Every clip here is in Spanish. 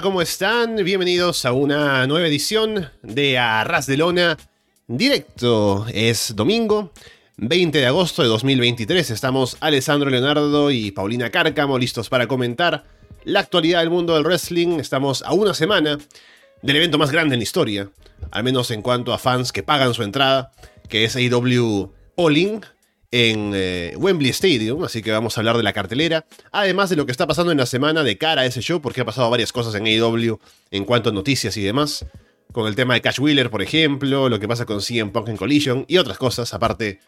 ¿cómo están? Bienvenidos a una nueva edición de Arras de Lona directo. Es domingo, 20 de agosto de 2023. Estamos Alessandro Leonardo y Paulina Cárcamo listos para comentar la actualidad del mundo del wrestling. Estamos a una semana del evento más grande en la historia, al menos en cuanto a fans que pagan su entrada, que es AEW All In en eh, Wembley Stadium, así que vamos a hablar de la cartelera, además de lo que está pasando en la semana de cara a ese show, porque ha pasado varias cosas en AEW en cuanto a noticias y demás, con el tema de Cash Wheeler, por ejemplo, lo que pasa con CM Punk en Collision y otras cosas, aparte,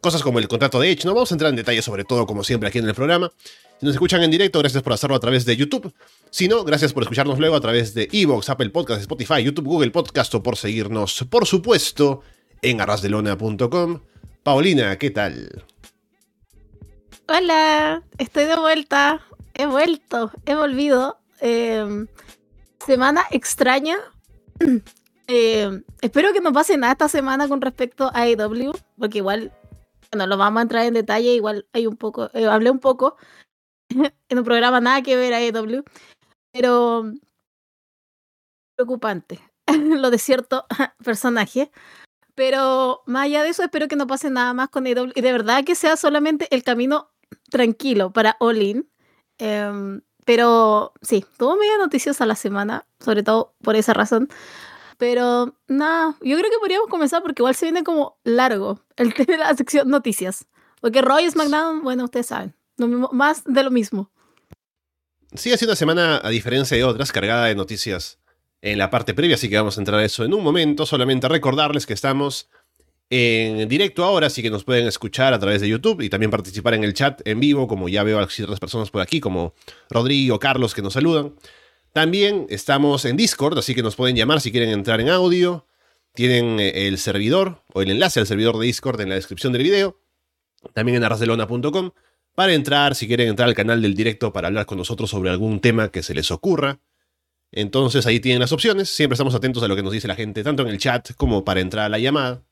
cosas como el contrato de Edge, no vamos a entrar en detalle sobre todo, como siempre, aquí en el programa. Si nos escuchan en directo, gracias por hacerlo a través de YouTube. Si no, gracias por escucharnos luego a través de Evox, Apple Podcasts, Spotify, YouTube, Google Podcast o por seguirnos, por supuesto, en arrasdelona.com. Paulina, ¿qué tal? Hola, estoy de vuelta. He vuelto, he volvido. Em, semana extraña. Em, espero que no pase nada esta semana con respecto a AEW, porque igual, bueno, lo vamos a entrar en detalle. Igual hay un poco, eh, hablé un poco en un programa nada que ver a AEW, pero preocupante lo de cierto personaje. Pero más allá de eso, espero que no pase nada más con AEW y de verdad que sea solamente el camino tranquilo para All In. Em, pero sí, tuvo media noticiosa la semana, sobre todo por esa razón. Pero nada, yo creo que podríamos comenzar porque igual se viene como largo el tema de la sección noticias. Porque Roy SmackDown, bueno, ustedes saben, más de lo mismo. Sí, ha una semana, a diferencia de otras, cargada de noticias en la parte previa, así que vamos a entrar a eso en un momento. Solamente recordarles que estamos en directo ahora, así que nos pueden escuchar a través de YouTube y también participar en el chat en vivo, como ya veo a otras personas por aquí, como Rodrigo, Carlos, que nos saludan. También estamos en Discord, así que nos pueden llamar si quieren entrar en audio. Tienen eh, el servidor o el enlace al servidor de Discord en la descripción del video. También en arrasdelona.com para entrar, si quieren entrar al canal del directo para hablar con nosotros sobre algún tema que se les ocurra. Entonces ahí tienen las opciones. Siempre estamos atentos a lo que nos dice la gente, tanto en el chat como para entrar a la llamada.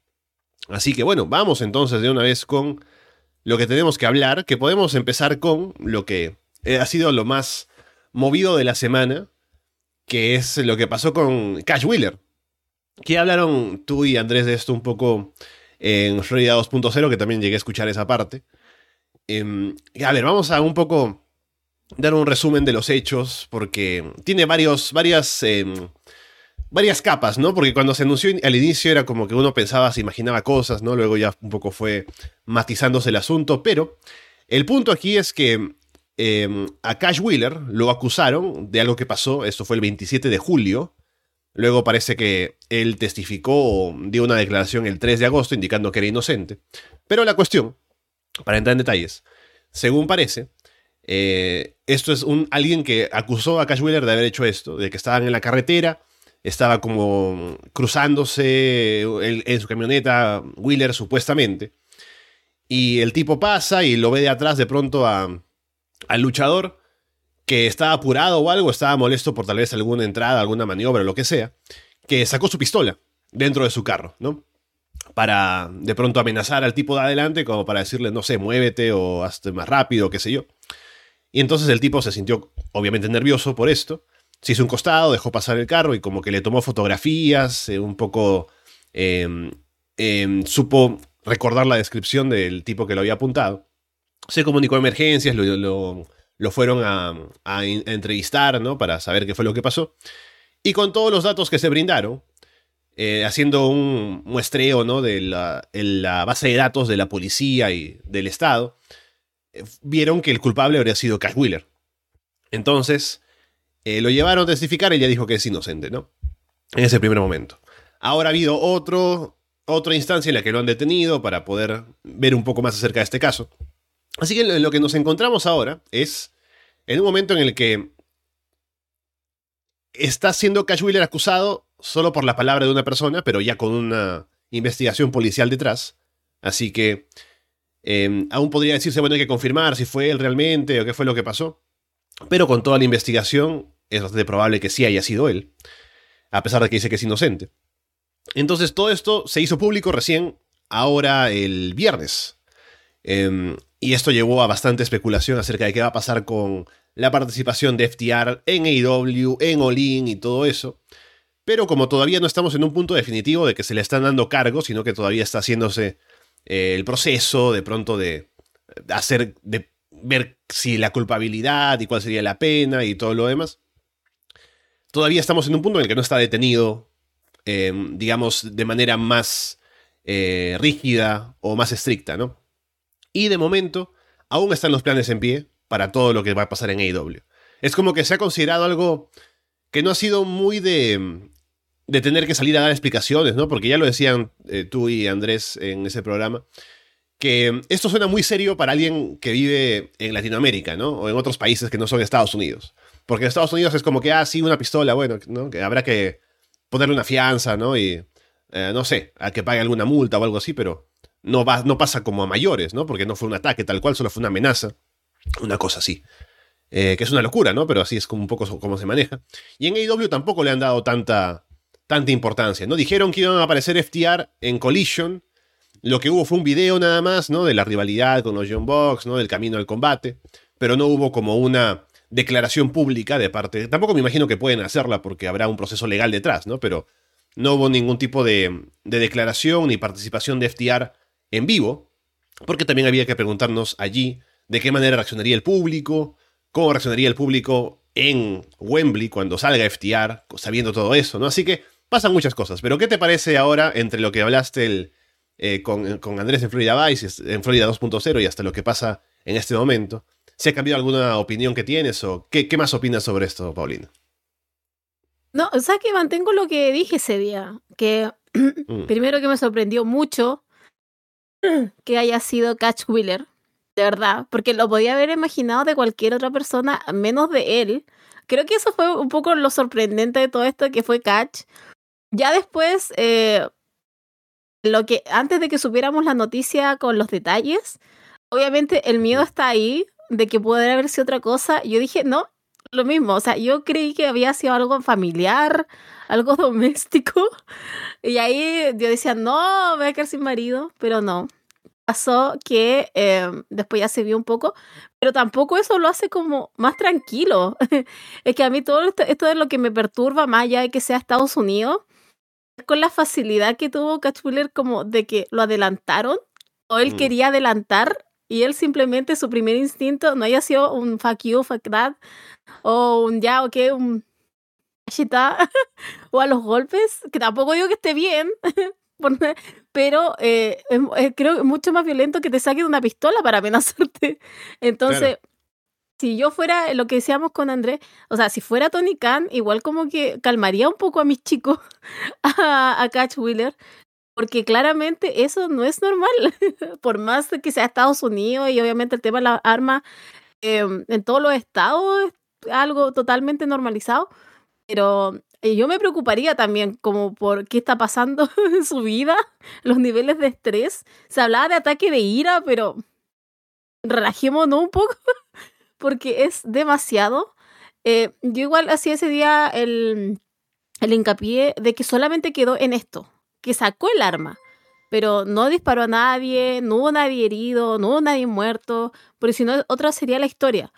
Así que bueno, vamos entonces de una vez con lo que tenemos que hablar, que podemos empezar con lo que eh, ha sido lo más movido de la semana, que es lo que pasó con Cash Wheeler. Que hablaron tú y Andrés de esto un poco en Florida 2.0, que también llegué a escuchar esa parte. Em, a ver, vamos a un poco dar un resumen de los hechos, porque tiene varios, varias, em, varias capas, ¿no? Porque cuando se anunció al inicio era como que uno pensaba, se imaginaba cosas, ¿no? Luego ya un poco fue matizándose el asunto, pero el punto aquí es que em, a Cash Wheeler lo acusaron de algo que pasó, esto fue el 27 de julio, luego parece que él testificó o dio una declaración el 3 de agosto indicando que era inocente, pero la cuestión, para entrar en detalles, según parece, eh, esto es un, alguien que acusó a Cash Wheeler de haber hecho esto, de que estaban en la carretera, estaba como cruzándose en su camioneta Wheeler supuestamente, y el tipo pasa y lo ve de atrás de pronto a, al luchador que estaba apurado o algo, estaba molesto por tal vez alguna entrada, alguna maniobra, lo que sea, que sacó su pistola dentro de su carro, ¿no? Para de pronto amenazar al tipo de adelante, como para decirle, no sé, muévete o hazte más rápido, qué sé yo. Y entonces el tipo se sintió obviamente nervioso por esto, se hizo un costado, dejó pasar el carro y como que le tomó fotografías, eh, un poco em, em, supo recordar la descripción del tipo que lo había apuntado. Se comunicó a emergencias, lo, fueron a, entrevistar, ¿no? Para saber qué fue lo que pasó. Y con todos los datos que se brindaron, eh, haciendo un muestreo, ¿no? De la, la base de datos de la policía y del Estado, vieron que el culpable habría sido Cash Wheeler. Entonces, eh, lo llevaron a testificar y ya dijo que es inocente, ¿no? En ese primer momento. Ahora ha habido otro, otra instancia en la que lo han detenido para poder ver un poco más acerca de este caso. Así que lo que nos encontramos ahora es en un momento en el que está siendo Cash Wheeler acusado solo por la palabra de una persona, pero ya con una investigación policial detrás. Así que Em, aún podría decirse, bueno, hay que confirmar si fue él realmente o qué fue lo que pasó. Pero con toda la investigación es bastante probable que sí haya sido él, a pesar de que dice que es inocente. Entonces todo esto se hizo público recién ahora el viernes. Em, y esto llevó a bastante especulación acerca de qué va a pasar con la participación de FTR en AEW, en Olin y todo eso. Pero como todavía no estamos en un punto definitivo de que se le están dando cargos, sino que todavía está haciéndose eh, el proceso de pronto de hacer, de ver si la culpabilidad y cuál sería la pena y todo lo demás. Todavía estamos en un punto en el que no está detenido, em, digamos, de manera más eh, rígida o más estricta, ¿no? Y de momento, aún están los planes en pie para todo lo que va a pasar en AEW. Es como que se ha considerado algo que no ha sido muy de, de tener que salir a dar explicaciones, ¿no? Porque ya lo decían eh, tú y Andrés en ese programa, que esto suena muy serio para alguien que vive en Latinoamérica, ¿no? O en otros países que no son Estados Unidos. Porque en Estados Unidos es como que, ah, sí, una pistola, bueno, ¿no? Que habrá que ponerle una fianza, ¿no? Y, eh, no sé, a que pague alguna multa o algo así, pero no, va, no pasa como a mayores, ¿no? Porque no fue un ataque tal cual, solo fue una amenaza. Una cosa así. Eh, que es una locura, ¿no? Pero así es como un poco como se maneja. Y en AEW tampoco le han dado tanta, tanta importancia, ¿no? Dijeron que iban a aparecer FTR en Collision. Lo que hubo fue un video nada más, ¿no? De la rivalidad con los John Box, ¿no? Del camino al combate. Pero no hubo como una declaración pública de parte. Tampoco me imagino que pueden hacerla porque habrá un proceso legal detrás, ¿no? Pero no hubo ningún tipo de, de declaración ni participación de FTR en vivo, porque también había que preguntarnos allí de qué manera reaccionaría el público, cómo reaccionaría el público en Wembley cuando salga FTR, sabiendo todo eso, ¿no? Así que pasan muchas cosas. Pero ¿qué te parece ahora entre lo que hablaste el, eh, con, con, Andrés en Florida Vice, en Florida 2.0 y hasta lo que pasa en este momento? ¿Se ha cambiado alguna opinión que tienes o qué, qué más opinas sobre esto, Paulina? No, o sea que mantengo lo que dije ese día, que mm. primero que me sorprendió mucho que haya sido Catch Wheeler, de verdad, porque lo podía haber imaginado de cualquier otra persona, menos de él. Creo que eso fue un poco lo sorprendente de todo esto, que fue Catch. Ya después, eh, lo que antes de que supiéramos la noticia con los detalles, obviamente el miedo está ahí de que pudiera haber sido otra cosa. Yo dije, no, lo mismo, o sea, yo creí que había sido algo familiar, algo doméstico, y ahí yo decía, no, voy a quedar sin marido, pero no. Pasó que eh, después ya se vio un poco, pero tampoco eso lo hace como más tranquilo. es que a mí todo esto, es lo que me perturba, más allá de que sea Estados Unidos, con la facilidad que tuvo Catchwiller como de que lo adelantaron, o él mm. quería adelantar, y él simplemente su primer instinto no haya sido un fuck you, fuck that, o un ya, ok, un o a los golpes, que tampoco digo que esté bien, pero eh, creo que es mucho más violento que te saquen una pistola para amenazarte. Entonces, si yo fuera lo que decíamos con Andrés, o sea, si fuera Tony Khan, igual como que calmaría un poco a mis chicos, a, Catch Wheeler, porque claramente eso no es normal, por más que sea Estados Unidos y obviamente el tema de las armas em, en todos los estados es algo totalmente normalizado pero eh, yo me preocuparía también como por qué está pasando en su vida, los niveles de estrés. Se hablaba de ataque de ira, pero relajémonos un poco porque es demasiado. Eh, yo igual hacía ese día el, el hincapié de que solamente quedó en esto, que sacó el arma, pero no disparó a nadie, no hubo nadie herido, no hubo nadie muerto, porque si no, otra sería la historia.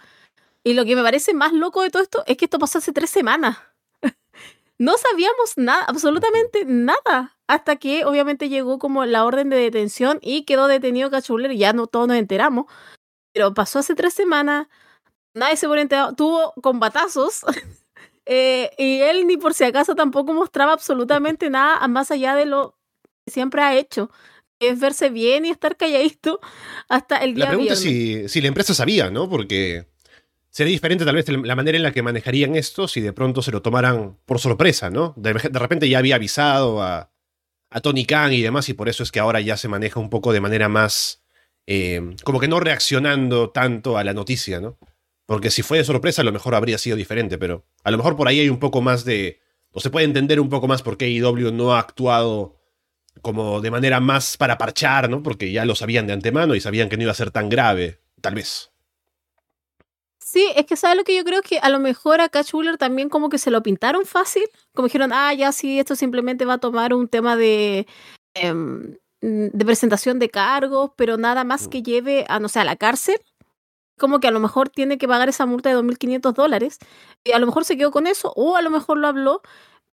Y lo que me parece más loco de todo esto es que esto pasó hace tres semanas no sabíamos nada, absolutamente nada, hasta que obviamente llegó como la orden de detención y quedó detenido Cachuler y ya no todos nos enteramos. Pero pasó hace tres semanas, nadie se pone tuvo combatazos. eh, y él ni por si acaso tampoco mostraba absolutamente nada más allá de lo que siempre ha hecho, es verse bien y estar calladito hasta el día La pregunta es si, si la empresa sabía, ¿no? Porque Sería diferente tal vez la manera en la que manejarían esto si de pronto se lo tomaran por sorpresa, ¿no? De, repente ya había avisado a, a, Tony Khan y demás, y por eso es que ahora ya se maneja un poco de manera más. Eh, como que no reaccionando tanto a la noticia, ¿no? Porque si fue de sorpresa, a lo mejor habría sido diferente, pero a lo mejor por ahí hay un poco más de. O se puede entender un poco más por qué IW no ha actuado como de manera más para parchar, ¿no? Porque ya lo sabían de antemano y sabían que no iba a ser tan grave, tal vez. Sí, es que sabes lo que yo creo que a lo mejor a Catch también como que se lo pintaron fácil, como dijeron, ah, ya sí, esto simplemente va a tomar un tema de, em, de presentación de cargos, pero nada más mm. que lleve a, no sé, a la cárcel. Como que a lo mejor tiene que pagar esa multa de 2.500 dólares. Y a lo mejor se quedó con eso, o a lo mejor lo habló.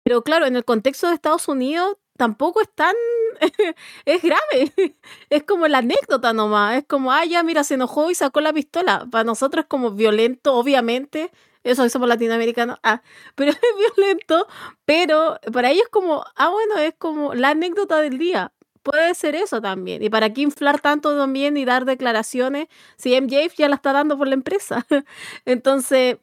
Pero claro, en el contexto de Estados Unidos tampoco es tan. es grave. es como la anécdota nomás. Es como, ah, ya, mira, se enojó y sacó la pistola. Para nosotros es como violento, obviamente. Eso somos latinoamericanos. Ah, pero es violento. Pero para ellos, como, ah, bueno, es como la anécdota del día. Puede ser eso también. ¿Y para qué inflar tanto también y dar declaraciones si MJF ya la está dando por la empresa? Entonces,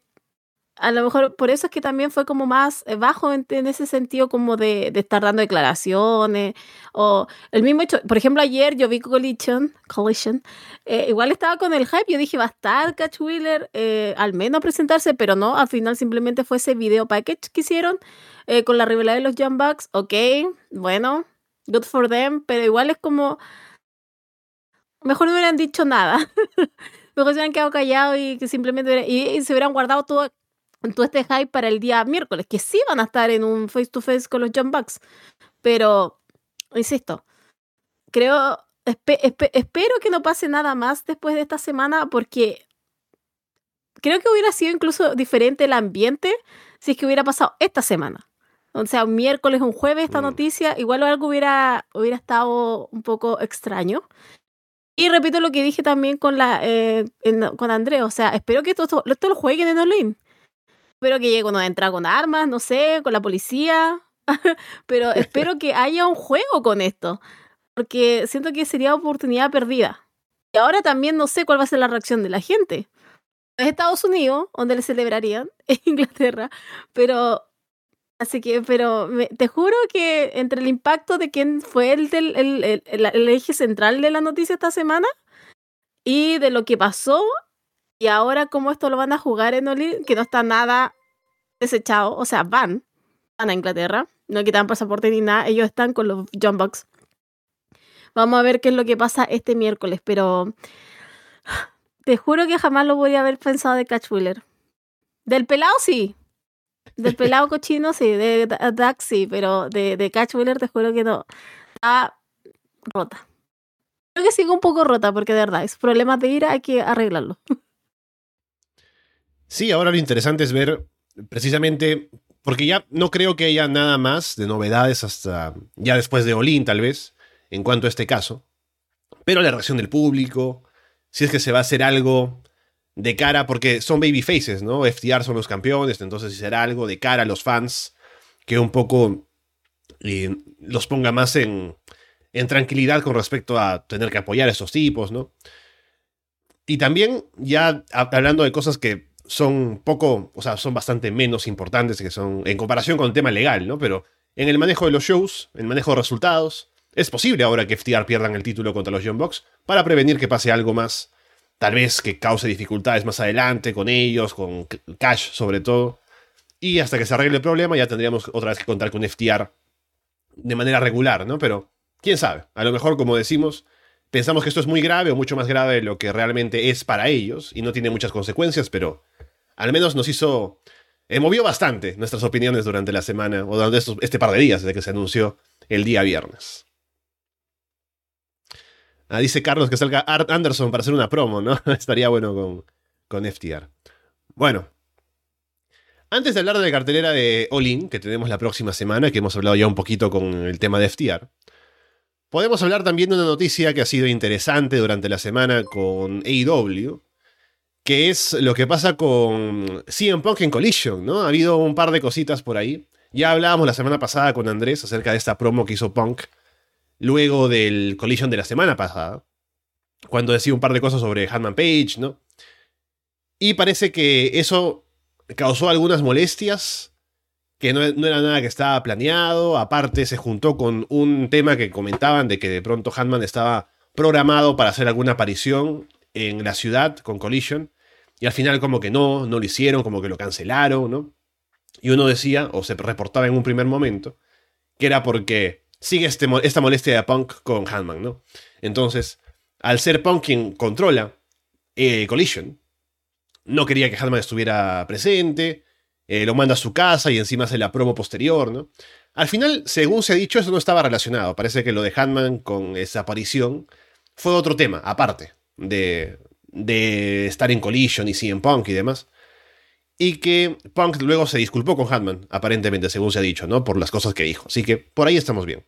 a lo mejor por eso es que también fue como más eh, bajo en, ese sentido como de, estar dando declaraciones o el mismo hecho, por ejemplo ayer yo vi Collision, Collision eh, igual estaba con el hype, yo dije va a estar Catch Wheeler eh, al menos presentarse, pero no, al final simplemente fue ese video package que hicieron con la rivalidad de los Jump Bucks, ok, bueno, good for them, pero igual es como mejor no hubieran dicho nada. mejor se hubieran quedado callados y que simplemente y se hubieran guardado todo todo este hype para el día miércoles, que sí van a estar en un face to face con los Jump Bucks. Pero, insisto, creo, espero que no pase nada más después de esta semana porque creo que hubiera sido incluso diferente el ambiente si es que hubiera pasado esta semana. O sea, un miércoles, un jueves esta mm. noticia, igual algo hubiera, hubiera estado un poco extraño. Y repito lo que dije también con la eh, con André, o sea, espero que esto, esto lo jueguen en online espero que llegue cuando entra con armas, no sé, con la policía. Pero espero que haya un juego con esto. Porque siento que sería oportunidad perdida. Y ahora también no sé cuál va a ser la reacción de la gente. Es Estados Unidos, donde le celebrarían, en Inglaterra, pero Así que, pero te juro que entre el impacto de quién fue el, del, el, el, eje central de la noticia esta semana y de lo que pasó y ahora, como esto lo van a jugar en Oli, que no está nada desechado, o sea, van, van a Inglaterra, no quitan pasaporte ni nada, ellos están con los John Bucks. Vamos a ver qué es lo que pasa este miércoles, pero te juro que jamás lo voy a haber pensado de Catch. Del pelado sí. Del pelado cochino sí, de Dax sí, pero de, de Catch Wheeler te juro que no. Está rota. Creo que sigo un poco rota porque de verdad, es problemas de ira hay que arreglarlo. Sí, ahora lo interesante es ver precisamente, porque ya no creo que haya nada más de novedades hasta ya después de Olin, tal vez, en cuanto a este caso. Pero la reacción del público, si es que se va a hacer algo de cara, porque son baby faces, ¿no? FTR son los campeones, entonces será algo de cara a los fans que un poco eh, los ponga más en, tranquilidad con respecto a tener que apoyar a estos tipos, ¿no? Y también, ya hablando de cosas que son poco, o sea, son bastante menos importantes que son en comparación con el tema legal, ¿no? Pero en el manejo de los shows, en el manejo de resultados, es posible ahora que FTR pierdan el título contra los Young Bucks para prevenir que pase algo más, tal vez que cause dificultades más adelante con ellos, con Cash sobre todo. Y hasta que se arregle el problema ya tendríamos otra vez que contar con FTR de manera regular, ¿no? Pero quién sabe, a lo mejor como decimos, pensamos que esto es muy grave o mucho más grave de lo que realmente es para ellos y no tiene muchas consecuencias, pero al menos nos hizo... Eh, movió bastante nuestras opiniones durante la semana o durante este par de días desde que se anunció el día viernes. Ah, dice Carlos que salga Art Anderson para hacer una promo, ¿no? Estaría bueno con, con FTR. Bueno, antes de hablar de la cartelera de All In, que tenemos la próxima semana, que hemos hablado ya un poquito con el tema de FTR, podemos hablar también de una noticia que ha sido interesante durante la semana con AEW, que es lo que pasa con CM Punk en Collision, ¿no? Ha habido un par de cositas por ahí. Ya hablábamos la semana pasada con Andrés acerca de esta promo que hizo Punk luego del Collision de la semana pasada, cuando decía un par de cosas sobre Hanman Page, ¿no? Y parece que eso causó algunas molestias, que no, no, era nada que estaba planeado, aparte se juntó con un tema que comentaban de que de pronto Hanman estaba programado para hacer alguna aparición en la ciudad con Collision, y al final como que no, no lo hicieron, como que lo cancelaron, ¿no? Y uno decía, o se reportaba en un primer momento, que era porque sigue este, esta molestia de Punk con Hanman, ¿no? Entonces, al ser Punk quien controla eh, Collision, no quería que Hanman estuviera presente, eh, lo manda a su casa y encima hace la promo posterior, ¿no? Al final, según se ha dicho, eso no estaba relacionado. Parece que lo de Handman con esa aparición fue otro tema, aparte de, de estar en Collision y CM Punk y demás. Y que Punk luego se disculpó con Handman, aparentemente, según se ha dicho, ¿no? Por las cosas que dijo. Así que por ahí estamos bien.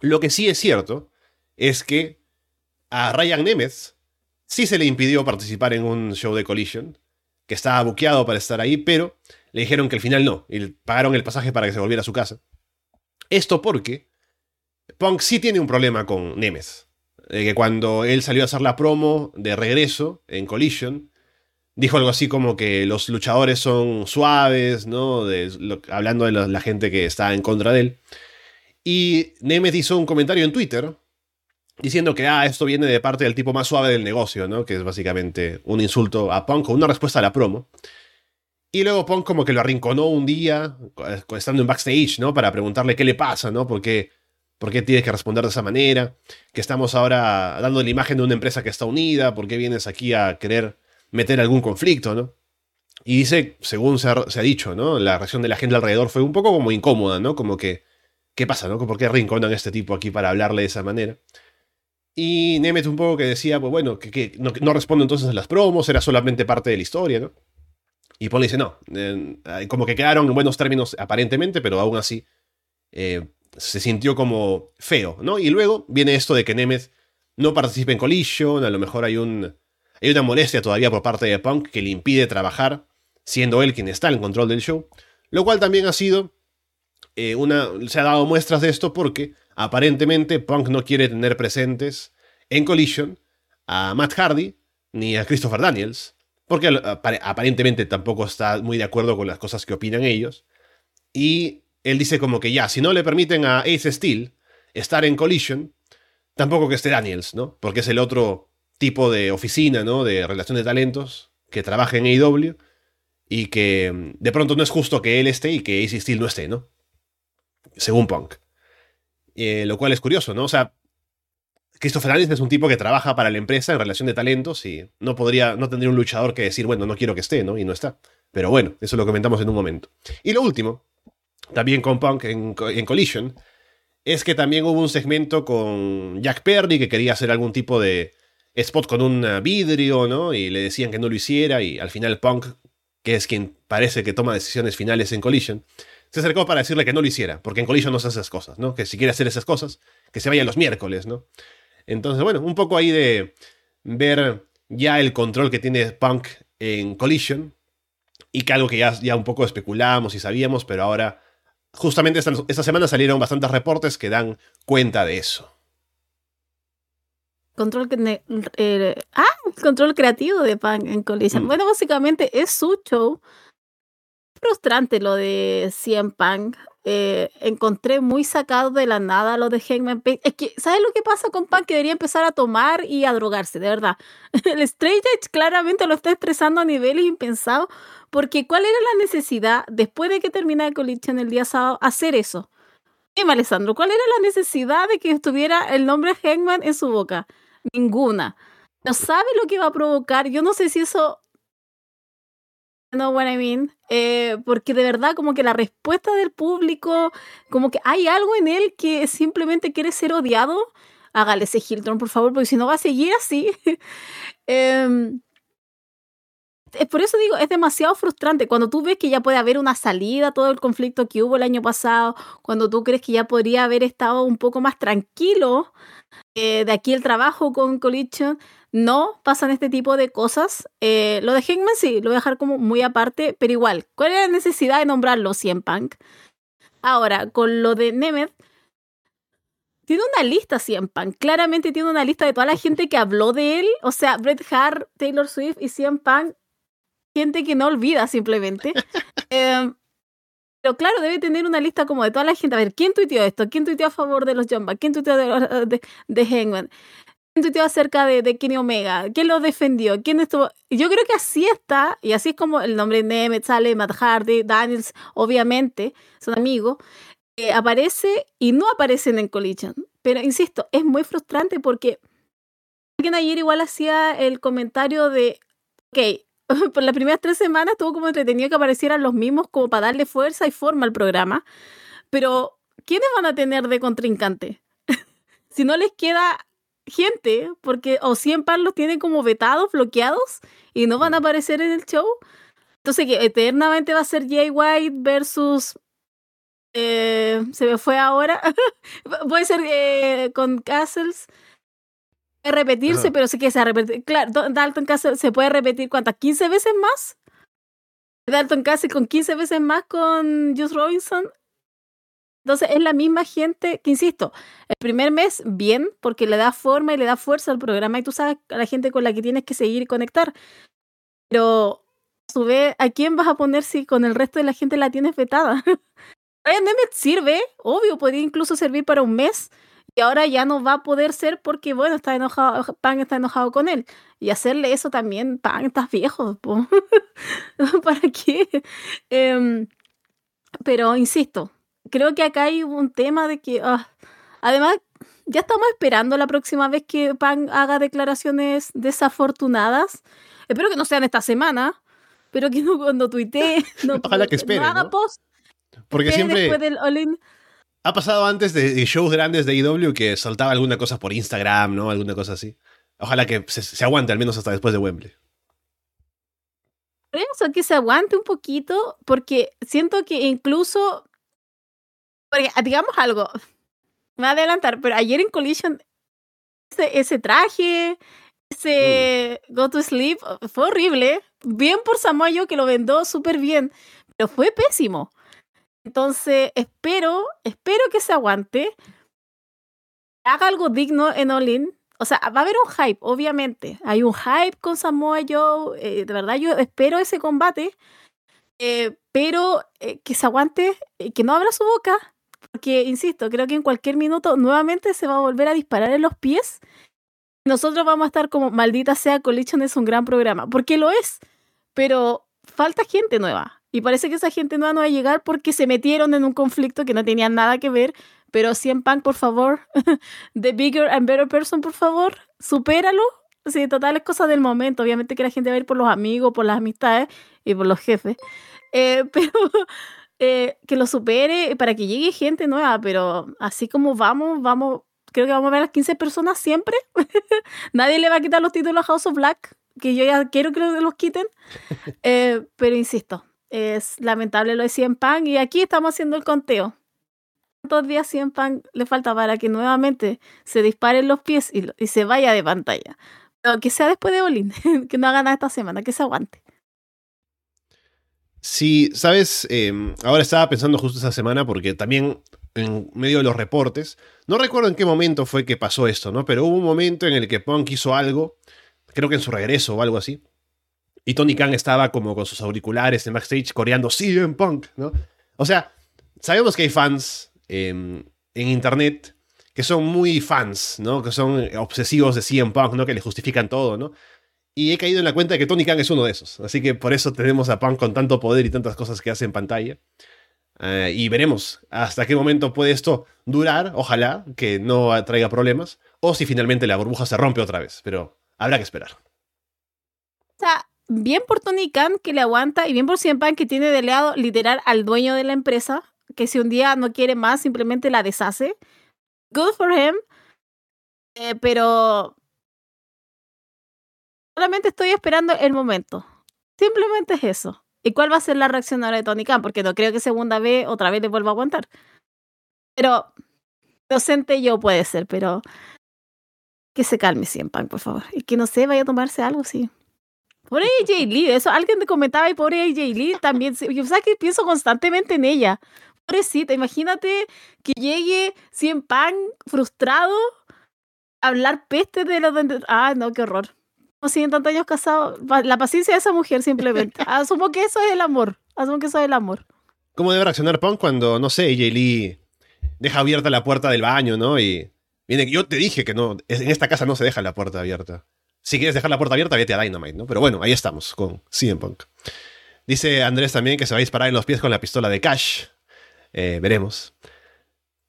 Lo que sí es cierto es que a Ryan Nemeth sí se le impidió participar en un show de Collision, que estaba buqueado para estar ahí, pero le dijeron que al final no, y pagaron el pasaje para que se volviera a su casa. Esto porque Punk sí tiene un problema con Nemeth. que cuando él salió a hacer la promo de regreso en Collision, dijo algo así como que los luchadores son suaves, ¿no? hablando de la, gente que está en contra de él. Y Nemeth hizo un comentario en Twitter diciendo que ah, esto viene de parte del tipo más suave del negocio, ¿no? Que es básicamente un insulto a Punk una respuesta a la promo. Y luego Punk como que lo arrinconó un día, estando en backstage, ¿no? Para preguntarle qué le pasa, ¿no? ¿Por qué, ¿Por qué tienes que responder de esa manera? Que estamos ahora dando la imagen de una empresa que está unida, ¿por qué vienes aquí a querer meter algún conflicto, ¿no? Y dice, según se ha, dicho, ¿no? La reacción de la gente alrededor fue un poco como incómoda, ¿no? Como que, ¿qué pasa, no? ¿Por qué arrinconan a este tipo aquí para hablarle de esa manera? Y Nemeth un poco que decía, pues bueno, que, no, no, responde entonces a las promos, era solamente parte de la historia, ¿no? Y Paul dice, no, como que quedaron en buenos términos aparentemente, pero aún así eh, se sintió como feo, ¿no? Y luego viene esto de que Nemeth no participe en Collision, a lo mejor hay, un, hay una molestia todavía por parte de Punk que le impide trabajar, siendo él quien está en control del show, lo cual también ha sido eh, una, se ha dado muestras de esto porque aparentemente Punk no quiere tener presentes en Collision a Matt Hardy ni a Christopher Daniels, porque aparentemente tampoco está muy de acuerdo con las cosas que opinan ellos. Y él dice como que ya, si no le permiten a Ace Steel estar en Collision, tampoco que esté Daniels, ¿no? Porque es el otro tipo de oficina, ¿no? De relación de talentos que trabaja en AEW y que mm, de pronto no es justo que él esté y que Ace Steel no esté, ¿no? Según Punk. Eh, lo cual es curioso, ¿no? O sea, Christopher Daniels es un tipo que trabaja para la empresa en relación de talentos y no podría, no tendría un luchador que decir, bueno, no quiero que esté, ¿no? Y no está. Pero bueno, eso lo comentamos en un momento. Y lo último, también con Punk en, Collision, es que también hubo un segmento con Jack Perry que quería hacer algún tipo de spot con un vidrio, ¿no? Y le decían que no lo hiciera y al final Punk, que es quien parece que toma decisiones finales en Collision, se acercó para decirle que no lo hiciera, porque en Collision no se hace esas cosas, ¿no? Que si quiere hacer esas cosas, que se vaya los miércoles, ¿no? Entonces, bueno, un poco ahí de ver ya el control que tiene Punk en Collision y que algo que ya, ya un poco especulamos y sabíamos, pero ahora, justamente esta, semana salieron bastantes reportes que dan cuenta de eso. Control, eh, ah, control creativo de Punk en Collision. Mm. Bueno, básicamente es su show. Frustrante lo de CM Punk. Eh, encontré muy sacado de la nada lo de Hangman Page. Es que, ¿sabes lo que pasa con Punk? Que debería empezar a tomar y a drogarse, de verdad. El straight edge claramente lo está estresando a niveles impensados, porque ¿cuál era la necesidad, después de que terminara Collision el día sábado, hacer eso? Dime, Alessandro, ¿cuál era la necesidad de que estuviera el nombre Hangman en su boca? Ninguna. No sabe lo que va a provocar. Yo no sé si eso no what I mean, eh, porque de verdad como que la respuesta del público, como que hay algo en él que simplemente quiere ser odiado, hágale ese Hilton, por favor, porque si no va a seguir así. eh, por eso digo, es demasiado frustrante cuando tú ves que ya puede haber una salida a todo el conflicto que hubo el año pasado, cuando tú crees que ya podría haber estado un poco más tranquilo eh, de aquí el trabajo con Collision, no pasan este tipo de cosas. Eh, lo de Hangman sí, lo voy a dejar como muy aparte, pero igual, ¿cuál es la necesidad de nombrarlo en Punk? Ahora, con lo de Nemeth, tiene una lista CM Punk. Claramente tiene una lista de toda la gente que habló de él. O sea, Bret Hart, Taylor Swift y CM Punk. Gente que no olvida simplemente. Em, pero claro, debe tener una lista como de toda la gente. A ver, ¿quién tuiteó esto? ¿Quién tuiteó a favor de los Jumba? ¿Quién tuiteó de, de, de Hangman? tuiteó acerca de, de Kenny Omega? ¿Quién lo defendió? ¿Quién estuvo? Yo creo que así está, y así es como el nombre de Nemeth sale, Matt Hardy, Daniels, obviamente, son amigos, eh, aparece y no aparecen en Collision. Pero insisto, es muy frustrante porque alguien ayer igual hacía el comentario de, ok, por las primeras tres semanas estuvo como entretenido que aparecieran los mismos como para darle fuerza y forma al programa. Pero, ¿quiénes van a tener de contrincante? si no les queda gente, porque o 100 pan los tienen como vetados, bloqueados, y no van a aparecer en el show. Entonces, que eternamente va a ser Jay White versus. Eh, se me fue ahora. Puede ser eh, con Castles. Repetirse, pero sí que se repetir. Claro, Dalton Castle se puede repetir cuántas, 15 veces más. Dalton Castle con 15 veces más con Just Robinson. Entonces es la misma gente que, insisto, el primer mes bien, porque le da forma y le da fuerza al programa y tú sabes a la gente con la que tienes que seguir y conectar. Pero a su vez, ¿a quién vas a poner si con el resto de la gente la tienes vetada? Ryan Nemeth sirve, obvio, podría incluso servir para un mes y ahora ya no va a poder ser porque, bueno, está enojado, Pan está enojado con él. Y hacerle eso también, Pan, estás viejo, ¿para qué? Em, pero insisto, creo que acá hay un tema de que, ah, además, ya estamos esperando la próxima vez que Pan haga declaraciones desafortunadas. Espero que no sean esta semana, pero que no cuando tuitee, no, Ojalá que espere, no haga post. Porque siempre después del all ha pasado antes de shows grandes de IW que soltaba alguna cosa por Instagram, ¿no? Alguna cosa así. Ojalá que se, se aguante al menos hasta después de Wembley. Eso, que se aguante un poquito, porque siento que incluso porque, ah, digamos algo, me voy a adelantar, pero ayer en Collision, ese, traje, ese mm. Go to Sleep, fue horrible. Bien por Samoyo que lo vendó súper bien, pero fue pésimo. Entonces, espero, espero que se aguante. Haga algo digno en Olin. O sea, va a haber un hype, obviamente. Hay un hype con Samoa Joe. Eh, de verdad, yo espero ese combate. Eh, pero eh, que se aguante, que no abra su boca, porque, insisto, creo que en cualquier minuto nuevamente se va a volver a disparar en los pies. Nosotros vamos a estar como, maldita sea, Collision es un gran programa. Porque lo es. Pero falta gente nueva. Y parece que esa gente nueva no va a llegar porque se metieron en un conflicto que no tenía nada que ver. Pero en Punk, por favor. The bigger and better person, por favor. Supéralo. Sí, total es cosa del momento. Obviamente que la gente va a ir por los amigos, por las amistades y por los jefes. Eh, pero eh, que lo supere para que llegue gente nueva, pero así como vamos, vamos, creo que vamos a ver a las 15 personas siempre. Nadie le va a quitar los títulos a House of Black, que yo ya quiero que los quiten. Eh, pero insisto, es lamentable lo de Cien Pan y aquí estamos haciendo el conteo. ¿Cuántos días Cien Pan le falta para que nuevamente se disparen los pies y, se vaya de pantalla? Pero que sea después de Olin, que no haga nada esta semana, que se aguante. Sí, sabes, em, ahora estaba pensando justo esa semana porque también en medio de los reportes, no recuerdo en qué momento fue que pasó esto, ¿no? Pero hubo un momento en el que Punk hizo algo, creo que en su regreso o algo así, y Tony Khan estaba como con sus auriculares en backstage coreando en Punk, ¿no? O sea, sabemos que hay fans em, en internet que son muy fans, ¿no? Que son obsesivos de CM Punk, ¿no? Que le justifican todo, ¿no? Y he caído en la cuenta de que Tony Khan es uno de esos. Así que por eso tenemos a Punk con tanto poder y tantas cosas que hace en pantalla. Eh, y veremos hasta qué momento puede esto durar. Ojalá que no traiga problemas. O si finalmente la burbuja se rompe otra vez. Pero habrá que esperar. O sea, bien por Tony Khan que le aguanta y bien por Cien Punk que tiene de lado literal al dueño de la empresa. Que si un día no quiere más, simplemente la deshace. Good for him. Eh, pero Solamente estoy esperando el momento. Simplemente es eso. ¿Y cuál va a ser la reacción ahora de Tony Khan? Porque no creo que segunda vez otra vez le vuelva a aguantar. Pero, docente yo puede ser, pero que se calme siempre, por favor. Y que no sé, vaya a tomarse algo, sí. Pobre AJ Lee, eso alguien te comentaba y pobre AJ Lee también. Yo sabes que pienso constantemente en ella. Pobrecita, imagínate que llegue Cien Pan frustrado a hablar peste de los. Ah, no, qué horror siguen tantos años casados. La paciencia de esa mujer simplemente. Asumo que eso es el amor. Asumo que eso es el amor. ¿Cómo debe reaccionar Punk cuando, no sé, Jay Lee deja abierta la puerta del baño, ¿no? Y viene, yo te dije que no, en esta casa no se deja la puerta abierta. Si quieres dejar la puerta abierta, vete a Dynamite, ¿no? Pero bueno, ahí estamos con CM Punk. Dice Andrés también que se va a disparar en los pies con la pistola de Cash. Eh, veremos.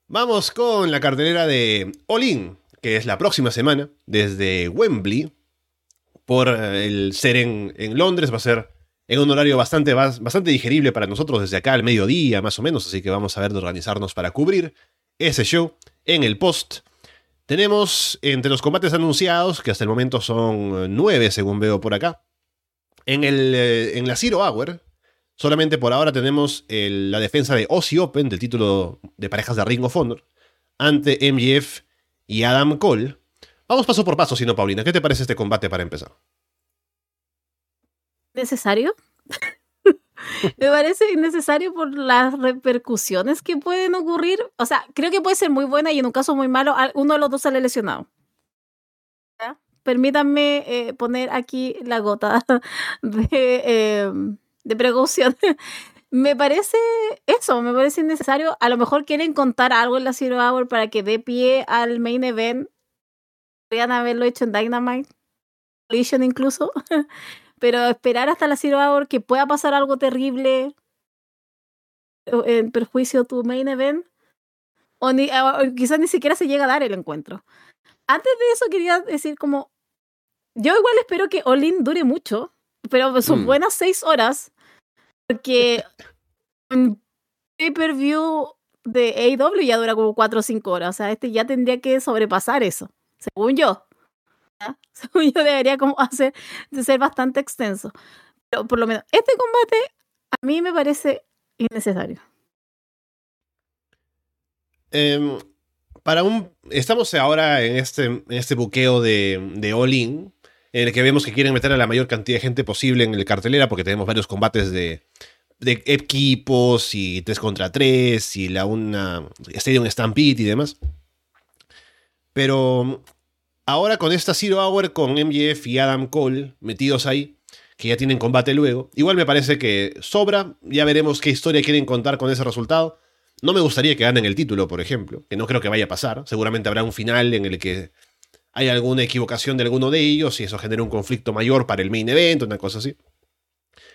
Vamos con la cartelera de All In, que es la próxima semana, desde Wembley, por eh, el ser en, en Londres. Va a ser en un horario bastante, bastante digerible para nosotros desde acá al mediodía, más o menos. Así que vamos a ver de organizarnos para cubrir ese show en el post. Tenemos entre los combates anunciados, que hasta el momento son eh, nueve según veo por acá, en, el, eh, en la Zero Hour, solamente por ahora tenemos la defensa de Aussie Open del título de parejas de Ring of Honor ante MJF y Adam Cole. Vamos paso por paso, si no, Paulina. ¿Qué te parece este combate para empezar? ¿Necesario? Me parece innecesario por las repercusiones que pueden ocurrir. O sea, creo que puede ser muy buena y en un caso muy malo, uno de los dos sale lesionado. Permítanme eh, poner aquí la gota de, em, de precaución. me parece eso, me parece innecesario. A lo mejor quieren contar algo en la Zero Hour para que dé pie al main event. Podrían haberlo hecho en Dynamite, Collision incluso. Pero esperar hasta la Zero Hour que pueda pasar algo terrible en perjuicio de tu main event, o, ni, quizás ni siquiera se llega a dar el encuentro. Antes de eso quería decir como, yo igual espero que Olin dure mucho, pero son mm. buenas seis horas, porque un pay-per-view de AEW ya dura como cuatro o cinco horas, o sea, este ya tendría que sobrepasar eso, según yo. Según yo debería como hacer, de ser bastante extenso. Pero por lo menos este combate a mí me parece innecesario. Em, para un. Estamos ahora en este, en este buqueo de, de All In, en el que vemos que quieren meter a la mayor cantidad de gente posible en el cartelera, porque tenemos varios combates de, de equipos y 3 contra 3 y la una Stadium Stampede y demás. Pero Ahora con esta Zero Hour con MJF y Adam Cole metidos ahí, que ya tienen combate luego, igual me parece que sobra, ya veremos qué historia quieren contar con ese resultado. No me gustaría que ganen el título, por ejemplo, que no creo que vaya a pasar. Seguramente habrá un final en el que hay alguna equivocación de alguno de ellos y eso genera un conflicto mayor para el main event, una cosa así.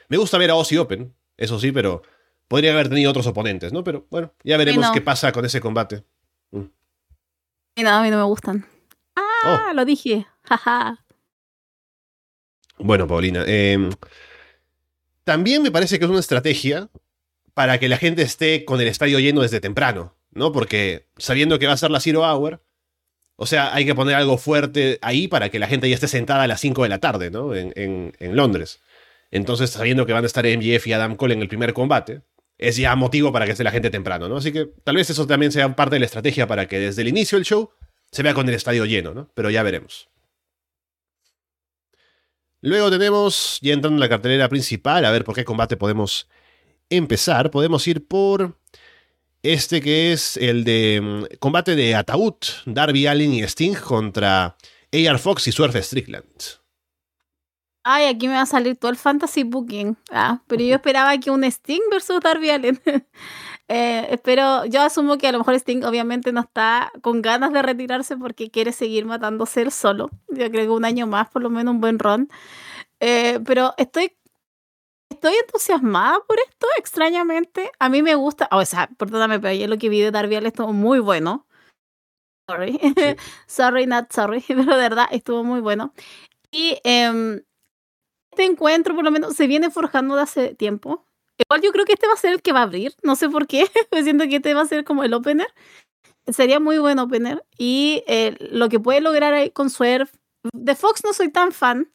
Me gusta ver a Ozzy Open, eso sí, pero podría haber tenido otros oponentes, ¿no? Pero bueno, ya veremos qué pasa con ese combate. Mm. no, a mí no me gustan. Ah, oh. lo dije. bueno, Paulina. Em, también me parece que es una estrategia para que la gente esté con el estadio lleno desde temprano, ¿no? Porque sabiendo que va a ser la Zero Hour, o sea, hay que poner algo fuerte ahí para que la gente ya esté sentada a las 5 de la tarde, ¿no? En, en, Londres. Entonces, sabiendo que van a estar MJF y Adam Cole en el primer combate, es ya motivo para que esté la gente temprano, ¿no? Así que tal vez eso también sea parte de la estrategia para que desde el inicio del show se vea con el estadio lleno, ¿no? Pero ya veremos. Luego tenemos, ya entrando en la cartelera principal, a ver por qué combate podemos empezar. Podemos ir por este que es el de mm, combate de ataúd, Darby Allin y Sting contra AR Fox y Swerve Strickland. Ay, aquí me va a salir todo el fantasy booking. Ah, pero yo esperaba que un Sting versus Darby Allin. Eh, espero, yo asumo que a lo mejor Sting obviamente no está con ganas de retirarse porque quiere seguir matándose él solo. Yo creo que un año más, por lo menos un buen run. Eh, pero estoy, estoy entusiasmada por esto, extrañamente. A mí me gusta, o sea, perdóname, pero ayer lo que vi de Darby Allin estuvo muy bueno. Sorry. sorry, not sorry, pero de verdad estuvo muy bueno. Y em, este encuentro, por lo menos, se viene forjando de hace tiempo. Igual yo creo que este va a ser el que va a abrir, no sé por qué, me siento que este va a ser como el opener. Sería muy buen opener. Y eh, lo que puede lograr ahí con Swerve, de Fox no soy tan fan,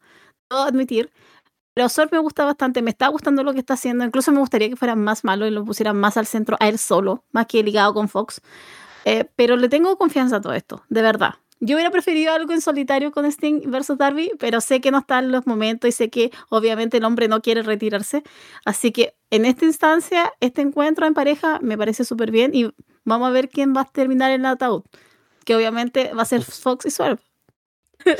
debo admitir, pero Swerve me gusta bastante, me está gustando lo que está haciendo, incluso me gustaría que fuera más malo y lo pusiera más al centro a él solo, más que ligado con Fox. Eh, pero le tengo confianza a todo esto, de verdad. Yo hubiera preferido algo en solitario con Sting versus Darby, pero sé que no están los momentos y sé que obviamente el hombre no quiere retirarse. Así que en esta instancia, este encuentro en pareja me parece súper bien y vamos a ver quién va a terminar en el ataúd. Que obviamente va a ser Fox y Swerve.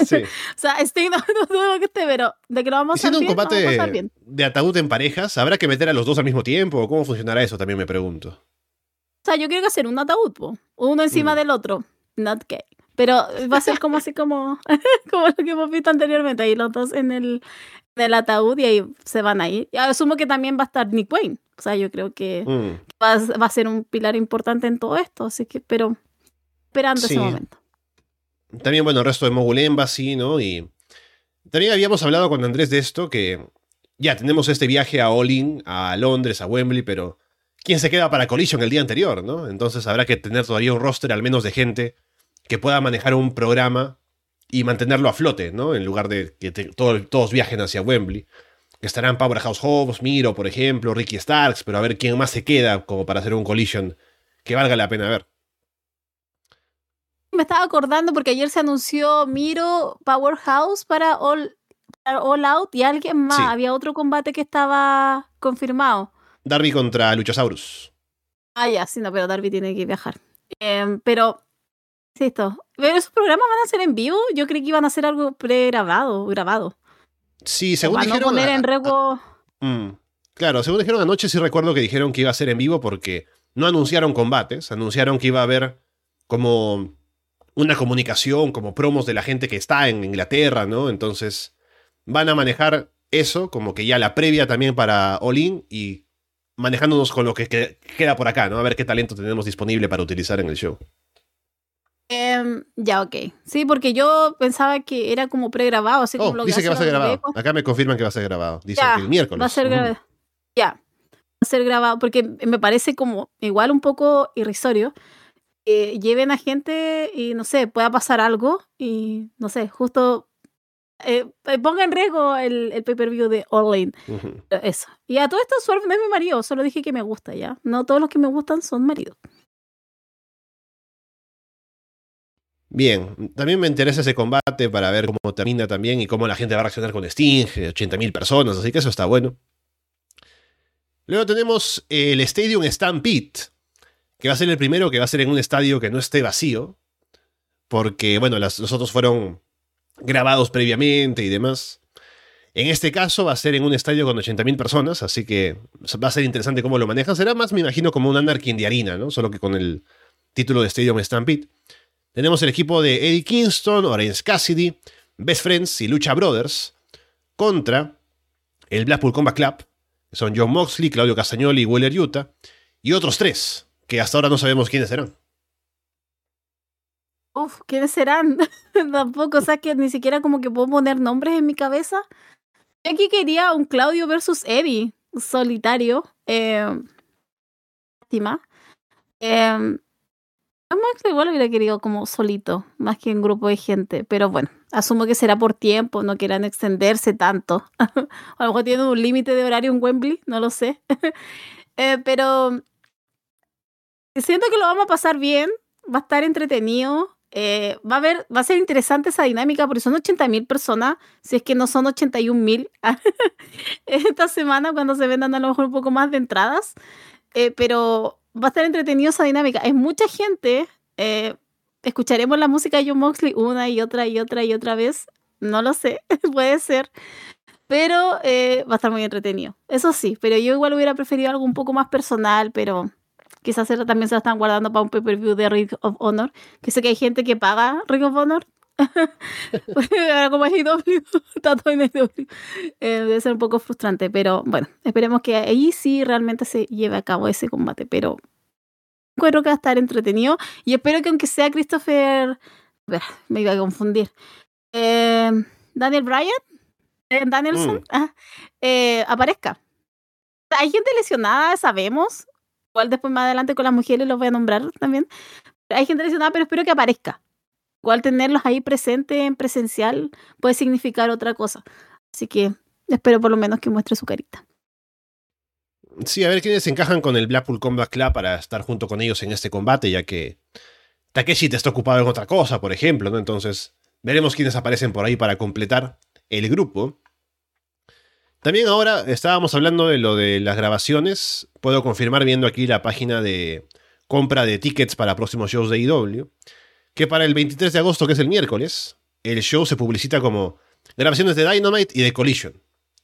Sí. o sea, Sting no, dudo que esté, pero de que lo vamos a, un combate de ataúd en parejas, ¿habrá que meter a los dos al mismo tiempo? ¿Cómo funcionará eso? También me pregunto. O sea, yo quiero hacer un ataúd, uno encima mm. del otro. Not gay. Pero va a ser como así como, como lo que hemos visto anteriormente, ahí los dos en el, ataúd y ahí se van a ir. Asumo que también va a estar Nick Wayne. O sea, yo creo que mm. va, a ser un pilar importante en todo esto, así que, pero esperando ese momento. También, bueno, el resto de Mogul Embassy, ¿no? Y También habíamos hablado con Andrés de esto, que ya tenemos este viaje a All a Londres, a Wembley, pero ¿quién se queda para Collision el día anterior, no? Entonces habrá que tener todavía un roster al menos de gente que pueda manejar un programa y mantenerlo a flote, ¿no? En lugar de que todos viajen hacia Wembley. Estarán Powerhouse Hobbs, Miro, por ejemplo, Ricky Starks, pero a ver quién más se queda como para hacer un collision que valga la pena ver. Me estaba acordando porque ayer se anunció Miro Powerhouse para All, All Out y alguien más. Había otro combate que estaba confirmado. Darby contra Luchasaurus. Ah, ya, sí, no, pero Darby tiene que viajar. Em, pero, esto. ¿Pero esos programas van a ser en vivo? Yo creí que iban a ser algo pregrabado, grabado. Sí, según dijeron. poner en rego... Mm, claro, según dijeron anoche, sí recuerdo que dijeron que iba a ser en vivo porque no anunciaron combates, anunciaron que iba a haber como una comunicación, como promos de la gente que está en Inglaterra, ¿no? Entonces van a manejar eso, como que ya la previa también para All In y manejándonos con lo que queda por acá, ¿no? A ver qué talento tenemos disponible para utilizar en el show. Em, ya, ok. Sí, porque yo pensaba que era como pregrabado, así como oh, dice que va a ser grabado. Acá me confirman que va a ser grabado. Dice que el miércoles. Va a ser grabado. Ya. Va a ser grabado, porque me parece como igual un poco irrisorio. Que lleven a gente y no sé, pueda pasar algo y no sé, justo eh, eh, ponga en riesgo el, el pay-per-view de All Eso. Y a todo esto, Swerve no es mi marido, solo dije que me gusta, ¿ya? No todos los que me gustan son maridos. Bien, también me interesa ese combate para ver cómo termina también y cómo la gente va a reaccionar con Sting, 80.000 personas, así que eso está bueno. Luego tenemos el Stadium Stampede, que va a ser el primero que va a ser en un estadio que no esté vacío, porque, bueno, los otros fueron grabados previamente y demás. En este caso va a ser en un estadio con 80.000 personas, así que va a ser interesante cómo lo manejan. Será más, me imagino, como un Anarchy de harina, ¿no? Solo que con el título de Stadium Stampede. Tenemos el equipo de Eddie Kingston, Orange Cassidy, Best Friends y Lucha Brothers contra el Blackpool Combat Club, que son John Moxley, Claudio Castagnoli y Weller Utah, y otros tres, que hasta ahora no sabemos quiénes serán. Uf, ¿quiénes serán? Tampoco, o sea que ni siquiera como que puedo poner nombres en mi cabeza. Yo aquí quería un Claudio versus Eddie, solitario. Eh, eh, Max igual hubiera querido como solito, más que en grupo de gente, pero bueno, asumo que será por tiempo, no quieran extenderse tanto. a lo mejor tienen un límite de horario en Wembley, no lo sé. Eh, pero siento que lo vamos a pasar bien, va a estar entretenido, eh, va, a ver, va a ser interesante esa dinámica porque son 80.000 personas, si es que no son 81.000 esta semana cuando se vendan a lo mejor un poco más de entradas. Eh, pero va a estar entretenido esa dinámica. Es mucha gente. Eh, escucharemos la música de John Moxley una y otra y otra y otra vez. No lo sé, puede ser. Pero eh, va a estar muy entretenido. Eso sí, pero yo igual hubiera preferido algo un poco más personal, pero quizás también se lo están guardando para un pay-per-view de Ring of Honor. Que sé que hay gente que paga Ring of Honor. Como es IW, está todo en IW. Eh, debe ser un poco frustrante, pero bueno, esperemos que ahí sí realmente se lleve a cabo ese combate. Pero creo que va a estar entretenido y espero que aunque sea Christopher, me iba a confundir, eh, Daniel Bryan, eh, Danielson, mm. ah, aparezca. Hay gente lesionada, sabemos. Igual después más adelante con las mujeres los voy a nombrar también. Hay gente lesionada, pero espero que aparezca Igual tenerlos ahí presentes en presencial puede significar otra cosa. Así que espero por lo menos que muestre su carita. Sí, a ver quiénes encajan con el Blackpool Combat Club para estar junto con ellos en este combate, ya que Takeshi te está ocupado en otra cosa, por ejemplo, ¿no? Entonces, veremos quiénes aparecen por ahí para completar el grupo. También ahora estábamos hablando de lo de las grabaciones. Puedo confirmar viendo aquí la página de compra de tickets para próximos shows de IW que para el 23 de agosto, que es el miércoles, el show se publicita como grabaciones de Dynamite y de Collision.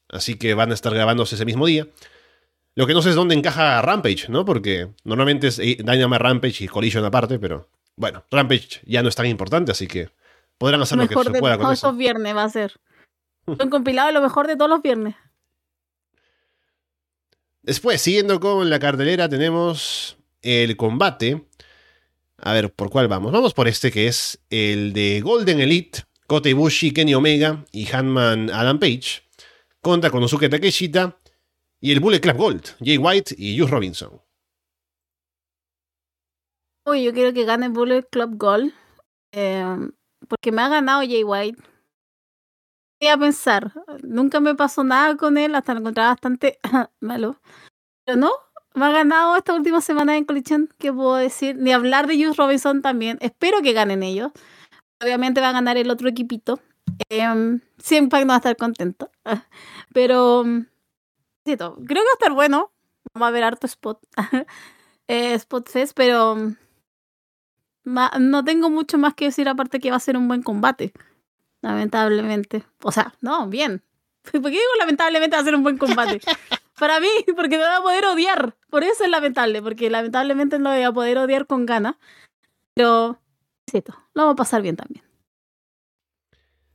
Así que van a estar grabándose ese mismo día. Lo que no sé es dónde encaja Rampage, ¿no? Porque normalmente es eh, Dynamite Rampage y Collision aparte, pero bueno, Rampage ya no es tan importante, así que podrán hacer lo, que se pueda con eso. viernes va a ser. Un compilado de lo mejor de todos los viernes. Después, siguiendo con la cartelera, tenemos el combate a ver, ¿por cuál vamos? Vamos por este que es el de Golden Elite Kota Ibushi, Kenny Omega y Hanman Adam Page contra Konosuke Takeshita y el Bullet Club Gold, Jay White y Juice Robinson. Uy, yo quiero que gane Bullet Club Gold. Em, porque me ha ganado Jay White. Voy a pensar, nunca me pasó nada con él, hasta lo encontraba bastante malo. Pero no, me ha ganado esta última semana en Collision, ¿qué puedo decir? Ni hablar de Juice Robinson también. Espero que ganen ellos. Obviamente va a ganar el otro equipito. Eh, sí, Impact no va a estar contento. Pero creo que va a estar bueno. Vamos a ver harto spot. eh, spot Fest, pero no tengo mucho más que decir aparte que va a ser un buen combate. Lamentablemente. O sea, no, bien. ¿Por qué digo lamentablemente va a ser un buen combate? Para mí, porque no voy a poder odiar. Por eso es lamentable, porque lamentablemente no voy a poder odiar con ganas. Pero, cierto, lo vamos a pasar bien también.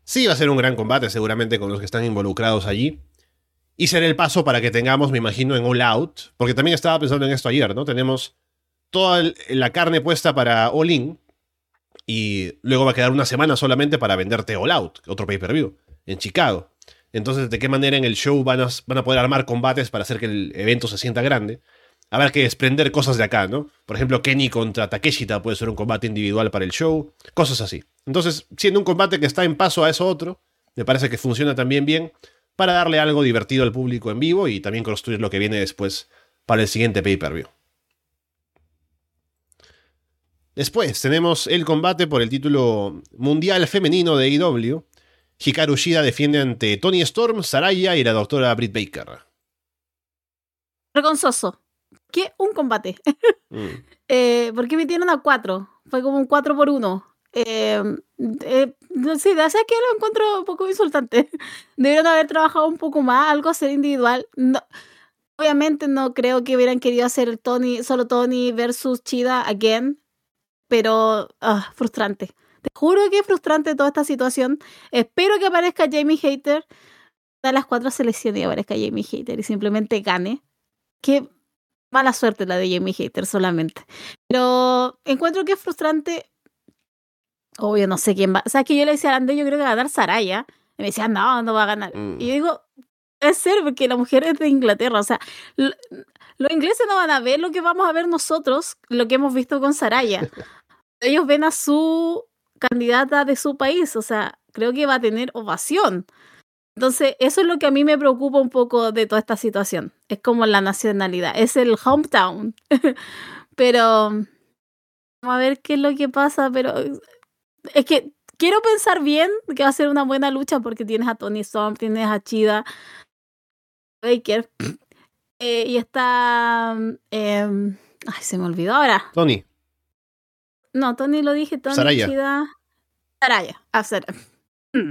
Sí, va a ser un gran combate seguramente con los que están involucrados allí. Y será el paso para que tengamos, me imagino, en All Out. Porque también estaba pensando en esto ayer, ¿no? Tenemos toda la carne puesta para All In. Y luego va a quedar una semana solamente para venderte All Out, otro pay-per-view, en Chicago. Entonces, ¿de qué manera en el show van a, poder armar combates para hacer que el evento se sienta grande? Habrá que desprender cosas de acá, ¿no? Por ejemplo, Kenny contra Takeshita puede ser un combate individual para el show, cosas así. Entonces, siendo un combate que está en paso a eso otro, me parece que funciona también bien para darle algo divertido al público en vivo y también construir lo que viene después para el siguiente pay-per-view. Después tenemos el combate por el título mundial femenino de AEW, Hikaru Shida defiende ante Tony Storm, Saraya y la doctora Britt Baker. Vergonzoso. ¿Qué? Un combate. mm. eh, ¿Por qué metieron a cuatro? Fue como un cuatro por uno. Eh, eh, sí, de que lo encuentro un poco insultante. Debieron haber trabajado un poco más, algo ser individual. obviamente no creo que hubieran querido hacer Tony, solo Tony versus Chida again, pero ah, frustrante. Te juro que es frustrante toda esta situación. Espero que aparezca Jamie Hater. A las cuatro selecciones y aparezca Jamie Hater y simplemente gane. Qué mala suerte la de Jamie Hater solamente. Pero encuentro que es frustrante. Obvio, no sé quién va. O sea, que yo le decía a André, yo creo que va a ganar Saraya. Y me decía, no, no va a ganar. Mm. Y yo digo, es ser, porque la mujer es de Inglaterra. O sea, los ingleses no van a ver lo que vamos a ver nosotros, lo que hemos visto con Saraya. Ellos ven a su candidata de su país, o sea, creo que va a tener ovación. Entonces, eso es lo que a mí me preocupa un poco de toda esta situación. Es como la nacionalidad, es el hometown. pero vamos a ver qué es lo que pasa, pero es que quiero pensar bien que va a ser una buena lucha porque tienes a Tony Storm, tienes a Chida Baker eh, y está... Em, ay, se me olvidó ahora. Tony. No, Tony lo dije, Tony Saraya. Chida. Saraya, a mm.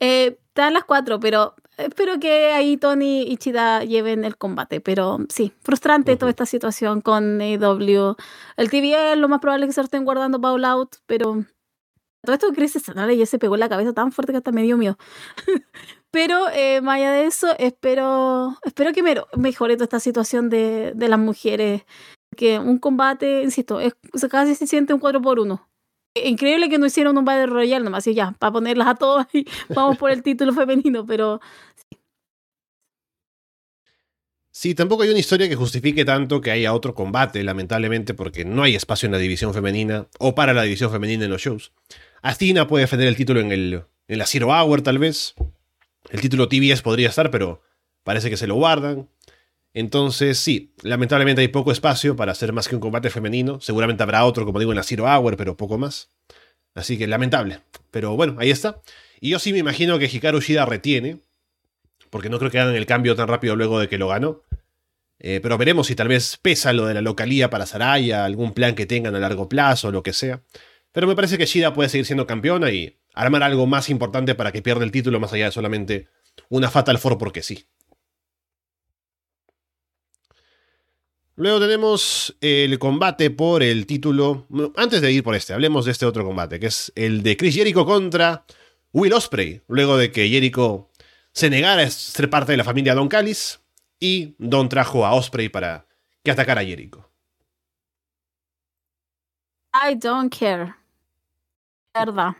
eh, están las cuatro, pero espero que ahí Tony y Chida lleven el combate. Pero sí, frustrante toda esta situación con AW. El TV lo más probable es que se lo estén guardando All Out, pero todo esto Chris y ya se pegó en la cabeza tan fuerte que hasta me dio miedo. pero eh, más allá de eso, espero, espero que mejore toda esta situación de, de las mujeres que un combate, insisto, casi se siente un 4 por 1 Increíble que no hicieron un Battle Royale nomás, y ya, para ponerlas a todas y vamos por el título femenino, pero Sí, tampoco hay una historia que justifique tanto que haya otro combate, lamentablemente, porque no hay espacio en la división femenina o para la división femenina en los shows. Astina puede defender el título en, el, en la Zero Hour, tal vez. El título TBS podría estar, pero parece que se lo guardan. Entonces, sí, lamentablemente hay poco espacio para hacer más que un combate femenino. Seguramente habrá otro, como digo, en la Zero Hour, pero poco más. Así que lamentable. Pero bueno, ahí está. Y yo sí me imagino que Hikaru Shida retiene. Porque no creo que hagan el cambio tan rápido luego de que lo ganó. Eh, pero veremos si tal vez pesa lo de la localía para Saraya, algún plan que tengan a largo plazo, lo que sea. Pero me parece que Shida puede seguir siendo campeona y armar algo más importante para que pierda el título más allá de solamente una Fatal Four porque sí. Luego tenemos el combate por el título. Antes de ir por este, hablemos de este otro combate, que es el de Chris Jericho contra Will Osprey. Luego de que Jericho se negara a ser parte de la familia Don Callis y Don trajo a Osprey para que atacara a Jericho. I don't care. Verdad.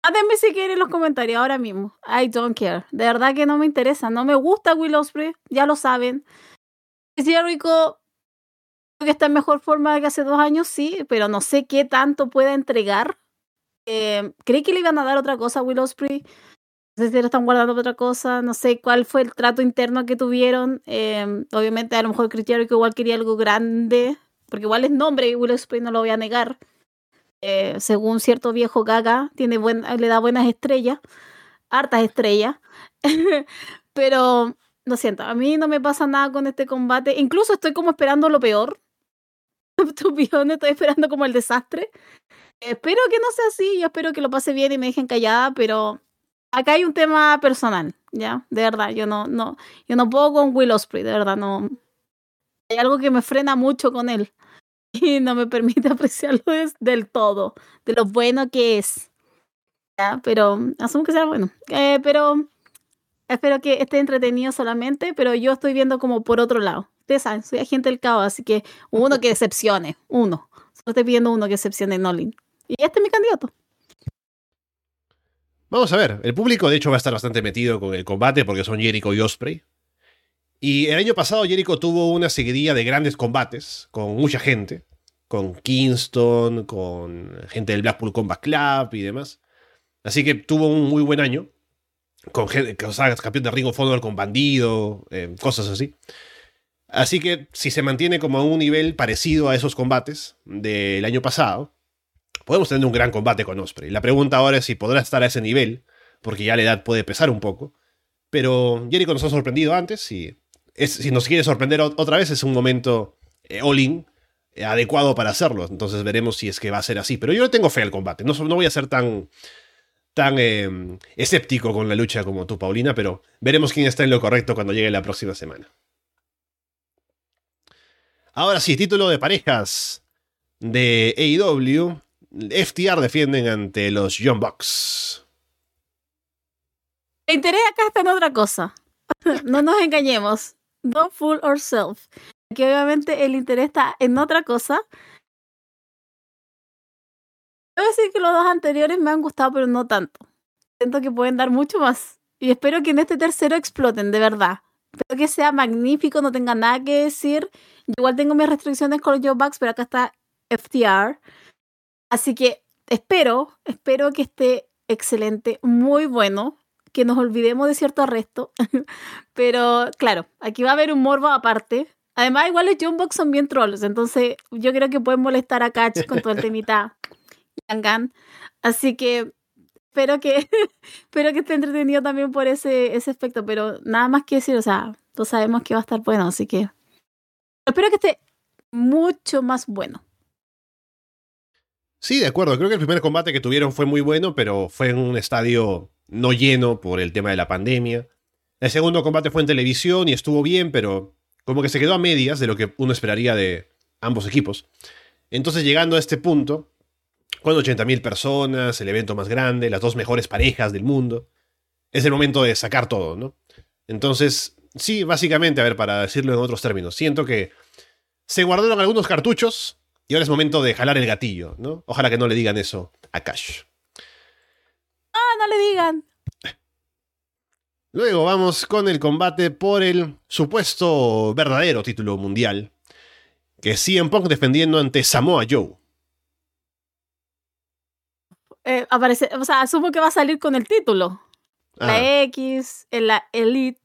Háganme si quieren los comentarios ahora mismo. I don't care. De verdad que no me interesa. No me gusta Will Ospreay. Ya lo saben. Es Jericho que está en mejor forma que hace dos años, sí, pero no sé qué tanto pueda entregar. Eh, creí que le iban a dar otra cosa a Will Ospreay. No sé si lo están guardando otra cosa. No sé cuál fue el trato interno que tuvieron. Eh, obviamente, a lo mejor Chris Jericho igual quería algo grande. Porque igual es nombre, Will Ospreay no lo voy a negar. Eh, según cierto viejo gaga, tiene buen, le da buenas estrellas, hartas estrellas. Pero lo siento, a mí no me pasa nada con este combate. Incluso estoy como esperando lo peor. estoy esperando como el desastre. Espero que no sea así, yo espero que lo pase bien y me dejen callada, pero acá hay un tema personal, ¿ya? De verdad, yo no, no, yo no puedo con Will Ospreay, de verdad, no. Hay algo que me frena mucho con él y no me permite apreciarlo del todo, de lo bueno que es. ¿Ya? Pero asumo que sea bueno. Eh, pero espero que esté entretenido solamente, pero yo estoy viendo como por otro lado. Ustedes saben, soy agente del caos, así que uno que decepcione, uno. Solo estoy pidiendo uno que decepcione Nolin. Y este es mi candidato. Vamos a ver, el público de hecho va a estar bastante metido con el combate porque son Jericho y Osprey. Y el año pasado Jericho tuvo una seguidilla de grandes combates con mucha gente, con Kingston, con gente del Blackpool Combat Club y demás. Así que tuvo un muy buen año, con gente, o sea, campeón de Ring of Honor con Bandido, eh, cosas así. Así que si se mantiene como a un nivel parecido a esos combates del año pasado, podemos tener un gran combate con Osprey. La pregunta ahora es si podrá estar a ese nivel, porque ya la edad puede pesar un poco. Pero Jericho nos ha sorprendido antes y si nos quiere sorprender otra vez, es un momento eh, all-in eh, adecuado para hacerlo. Entonces veremos si es que va a ser así. Pero yo le tengo fe al combate. No, no voy a ser tan, tan em, escéptico con la lucha como tú, Paulina, pero veremos quién está en lo correcto cuando llegue la próxima semana. Ahora sí, título de parejas de AEW. FTR defienden ante los Young Bucks. El interés acá está en otra cosa. no nos engañemos. Don't fool ourselves. Que obviamente el interés está en otra cosa. Debo decir que los dos anteriores me han gustado, pero no tanto. Siento que pueden dar mucho más. Y espero que en este tercero exploten, de verdad. Espero que sea magnífico, no tenga nada que decir. igual tengo mis restricciones con los Joe Bucks, pero acá está FTR. Así que espero, espero que esté excelente, muy bueno que nos olvidemos de cierto arresto. Pero claro, aquí va a haber un morbo aparte. Además, igual los Jumbox son bien trolls, entonces yo creo que pueden molestar a Catch con todo el temita Yangan. Así que espero que, espero que esté entretenido también por ese, ese aspecto, pero nada más que decir, o sea, todos sabemos que va a estar bueno, así que espero que esté mucho más bueno. Sí, de acuerdo. Creo que el primer combate que tuvieron fue muy bueno, pero fue en un estadio no lleno por el tema de la pandemia. El segundo combate fue en televisión y estuvo bien, pero como que se quedó a medias de lo que uno esperaría de ambos equipos. Entonces llegando a este punto, con 80.000 personas, el evento más grande, las dos mejores parejas del mundo, es el momento de sacar todo, ¿no? Entonces, sí, básicamente, a ver, para decirlo en otros términos, siento que se guardaron algunos cartuchos y ahora es momento de jalar el gatillo, ¿no? Ojalá que no le digan eso a Cash no le digan. Luego vamos con el combate por el supuesto verdadero título mundial, que es CM Punk defendiendo ante Samoa Joe. Eh, aparece, o sea, asumo que va a salir con el título. La X, la Elite.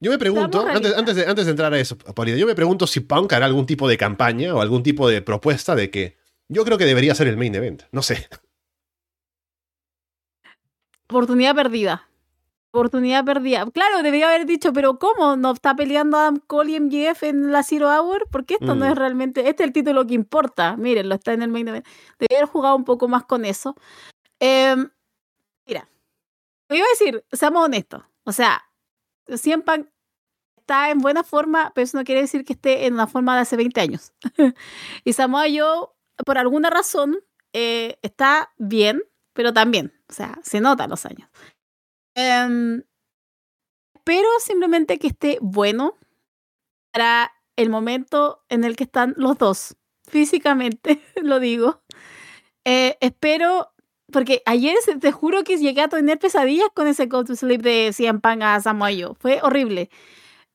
Yo me pregunto, antes, antes, de, antes de entrar a eso, Paulina, yo me pregunto si Punk hará algún tipo de campaña o algún tipo de propuesta de que yo creo que debería ser el main event. No sé. Oportunidad perdida. Oportunidad perdida. Claro, debería haber dicho, pero ¿cómo? ¿No está peleando Adam Cole y MGF en la Zero Hour? Porque esto no es mm. realmente. Este es el título que importa. Miren, lo está en el main event. Debería haber jugado un poco más con eso. Em, mira, voy a decir, seamos honestos. O sea, siempre está en buena forma, pero eso no quiere decir que esté en una forma de hace 20 años. y Samoa Joe por alguna razón, eh, está bien, pero también, o sea, se notan los años. Em, pero simplemente que esté bueno para el momento en el que están los dos, físicamente, lo digo. Eh, espero, porque ayer te juro que llegué a tener pesadillas con ese Go to Sleep de Cien Pan a Samoa Fue horrible.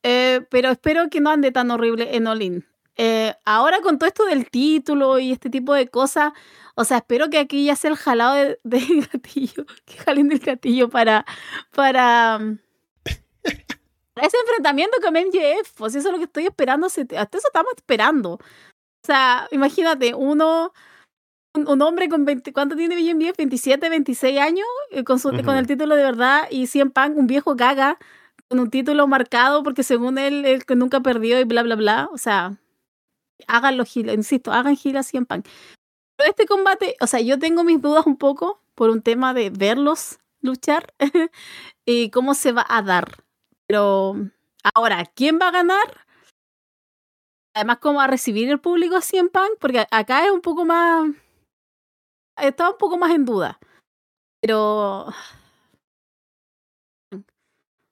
Eh, pero espero que no ande tan horrible en Olin. Eh, ahora con todo esto del título y este tipo de cosas, o sea, espero que aquí ya sea el jalado del de gatillo, que jalen del gatillo para, para, ese enfrentamiento con MJF, pues eso es lo que estoy esperando, hasta eso estamos esperando. O sea, imagínate, uno, un, hombre con 20, ¿cuánto tiene MJF? 27, 26 años, eh, con, su, con el título de verdad, y 100 Punk, un viejo gaga, con un título marcado porque según él, él que nunca perdió y bla, bla, bla. O sea, háganlo gila, insisto, hagan gila 100 Punk. Pero este combate, o sea, yo tengo mis dudas un poco por un tema de verlos luchar y cómo se va a dar. Pero ahora, ¿quién va a ganar? Además, ¿cómo va a recibir el público a 100 Punk? Porque acá es un poco más. Está un poco más en duda. Pero.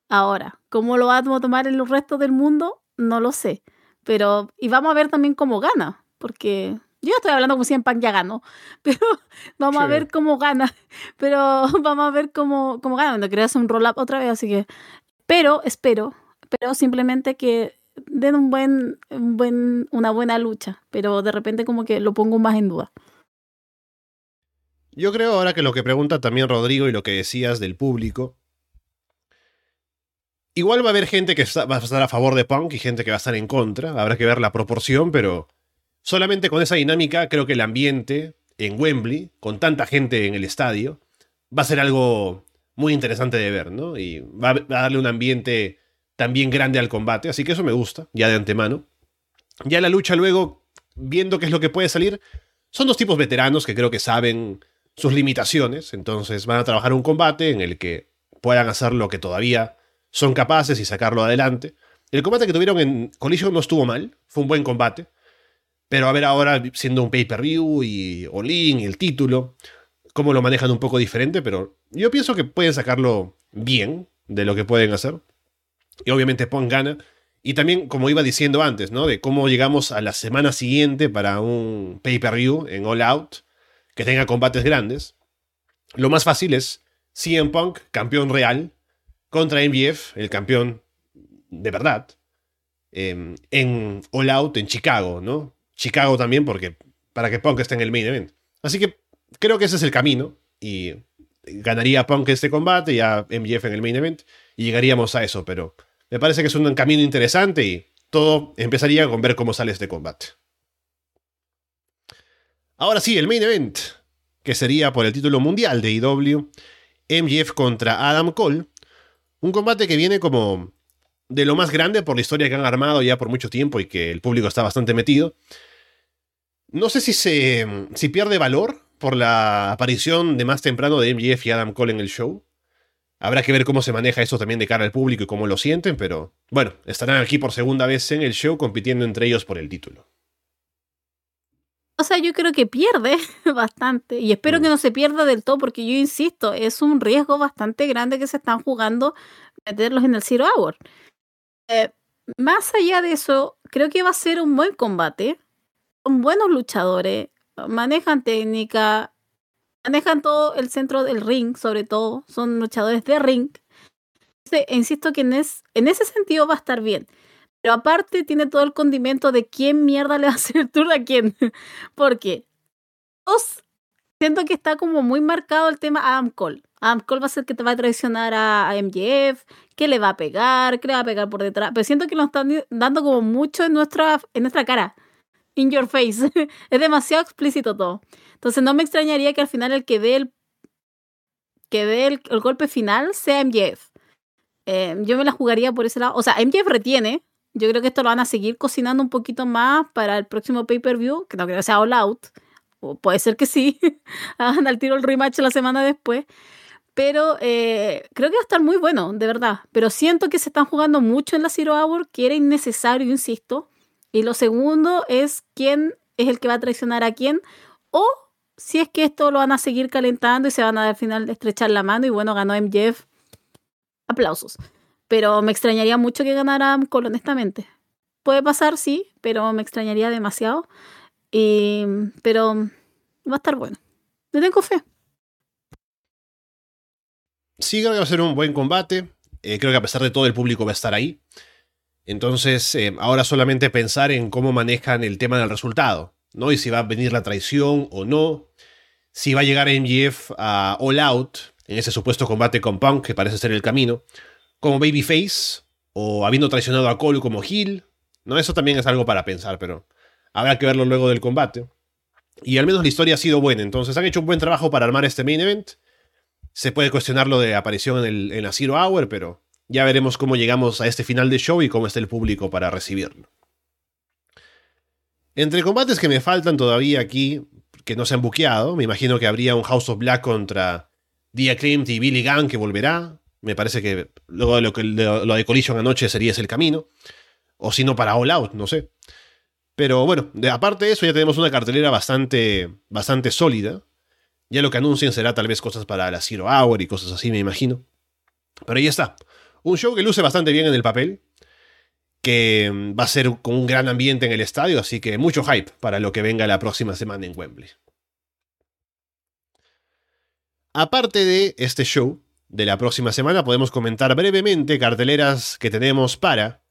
Ahora, ¿cómo lo va a tomar el resto del mundo? No lo sé. Pero. Y vamos a ver también cómo gana. Porque. Yo estoy hablando como 100 Punk ya ganó. Pero vamos a ver cómo gana. Pero vamos a ver cómo, cómo gana. No hacer un roll-up otra vez, así que pero espero, pero simplemente que den un buen, un buen, una buena lucha, pero de repente como que lo pongo más en duda. Yo creo ahora que lo que pregunta también Rodrigo y lo que decías del público, igual va a haber gente que va a estar a favor de Punk y gente que va a estar en contra, habrá que ver la proporción, pero solamente con esa dinámica creo que el ambiente en Wembley, con tanta gente en el estadio, va a ser algo muy interesante de ver, ¿no? Y va a darle un ambiente también grande al combate, así que eso me gusta, ya de antemano. Ya la lucha luego, viendo qué es lo que puede salir, son dos tipos veteranos que creo que saben sus limitaciones, entonces van a trabajar un combate en el que puedan hacer lo que todavía son capaces y sacarlo adelante. El combate que tuvieron en Collision no estuvo mal, fue un buen combate, pero a ver ahora siendo un pay-per-view y All-In y el título, cómo lo manejan un poco diferente, pero yo pienso que pueden sacarlo bien de lo que pueden hacer. Y obviamente Pong gana. Y también, como iba diciendo antes, ¿no? De cómo llegamos a la semana siguiente para un pay-per-view en All Out que tenga combates grandes. Lo más fácil es CM Punk, campeón real, contra MJF, el campeón de verdad, em, en All Out en Chicago, ¿no? Chicago también, porque para que Punk esté en el main event. Así que creo que ese es el camino y ganaría Punk este combate y a MJF en el main event y llegaríamos a eso, pero me parece que es un camino interesante y todo empezaría con ver cómo sale este combate. Ahora sí, el main event, que sería por el título mundial de IW, MJF contra Adam Cole, un combate que viene como de lo más grande por la historia que han armado ya por mucho tiempo y que el público está bastante metido. No sé si se si pierde valor por la aparición de más temprano de MJF y Adam Cole en el show. Habrá que ver cómo se maneja eso también de cara al público y cómo lo sienten, pero bueno, estarán aquí por segunda vez en el show compitiendo entre ellos por el título. O sea, yo creo que pierde bastante y espero mm. que no se pierda del todo porque yo insisto, es un riesgo bastante grande que se están jugando meterlos en el Zero Hour. Eh, más allá de eso, creo que va a ser un buen combate. Son buenos luchadores manejan técnica, manejan todo el centro del ring, sobre todo, son luchadores de ring. insisto que en, ese sentido va a estar bien. Pero aparte tiene todo el condimento de quién mierda le va a hacer el tour a quién. Porque dos, siento que está como muy marcado el tema Adam Cole. Adam Cole va a ser que te va a traicionar a, MJF, que le va a pegar, que le va a pegar por detrás. Pero siento que lo están dando como mucho en nuestra, en nuestra cara in your face. es demasiado explícito todo. Entonces no me extrañaría que al final el que dé el, que dé el, golpe final sea MJF. Eh, yo me la jugaría por ese lado. O sea, MJF retiene. Yo creo que esto lo van a seguir cocinando un poquito más para el próximo pay-per-view, que no creo que sea All Out. O puede ser que sí. Hagan al tiro el rematch la semana después. Pero eh, creo que va a estar muy bueno, de verdad. Pero siento que se están jugando mucho en la Zero Hour, que era innecesario, insisto. Y lo segundo es quién es el que va a traicionar a quién o si es que esto lo van a seguir calentando y se van a al final estrechar la mano y bueno, ganó MJF. Aplausos. Pero me extrañaría mucho que ganara honestamente. Puede pasar, sí, pero me extrañaría demasiado. pero va a estar bueno. le tengo fe. Sí, creo que va a ser un buen combate. Eh, creo que a pesar de todo el público va a estar ahí. Entonces, eh, ahora solamente pensar en cómo manejan el tema del resultado, ¿no? Y si va a venir la traición o no. Si va a llegar MGF a All Out en ese supuesto combate con Punk, que parece ser el camino, como Babyface, o habiendo traicionado a Cole como Hill. ¿no? Eso también es algo para pensar, pero habrá que verlo luego del combate. Y al menos la historia ha sido buena, entonces han hecho un buen trabajo para armar este main event. Se puede cuestionar lo de aparición en, el, en la Zero Hour, pero ya veremos cómo llegamos a este final de show y cómo está el público para recibirlo. Entre combates que me faltan todavía aquí, que no se han buqueado, me imagino que habría un House of Black contra Dia Clint y Billy Gunn que volverá. Me parece que luego de lo, que, de lo de Collision anoche sería ese el camino. O si no, para All Out, no sé. Pero bueno, de, aparte de eso, ya tenemos una cartelera bastante, bastante sólida. Ya lo que anuncien será tal vez cosas para la Zero Hour y cosas así, me imagino. Pero ahí está. Un show que luce bastante bien en el papel. Que mm, va a ser con un gran ambiente en el estadio, así que mucho hype para lo que venga la próxima semana en Wembley. Aparte de este show de la próxima semana, podemos comentar brevemente carteleras que tenemos para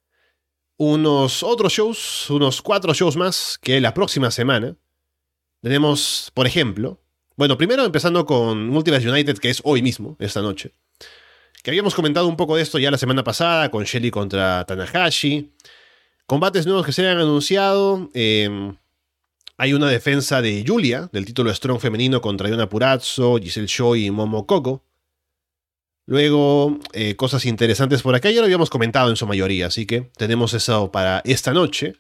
unos otros shows, unos cuatro shows más que la próxima semana. Tenemos, por ejemplo, bueno, primero empezando con Multiverse United, que es hoy mismo, esta noche. Que habíamos comentado un poco de esto ya la semana pasada, con Shelly contra Tanahashi. Combates nuevos que se han anunciado. Eh, hay una defensa de Julia, del título Strong femenino contra Diona Purazzo, Giselle Choi y Momo Coco. Luego, eh, cosas interesantes por acá, ya lo habíamos comentado en su mayoría, así que tenemos eso para esta noche.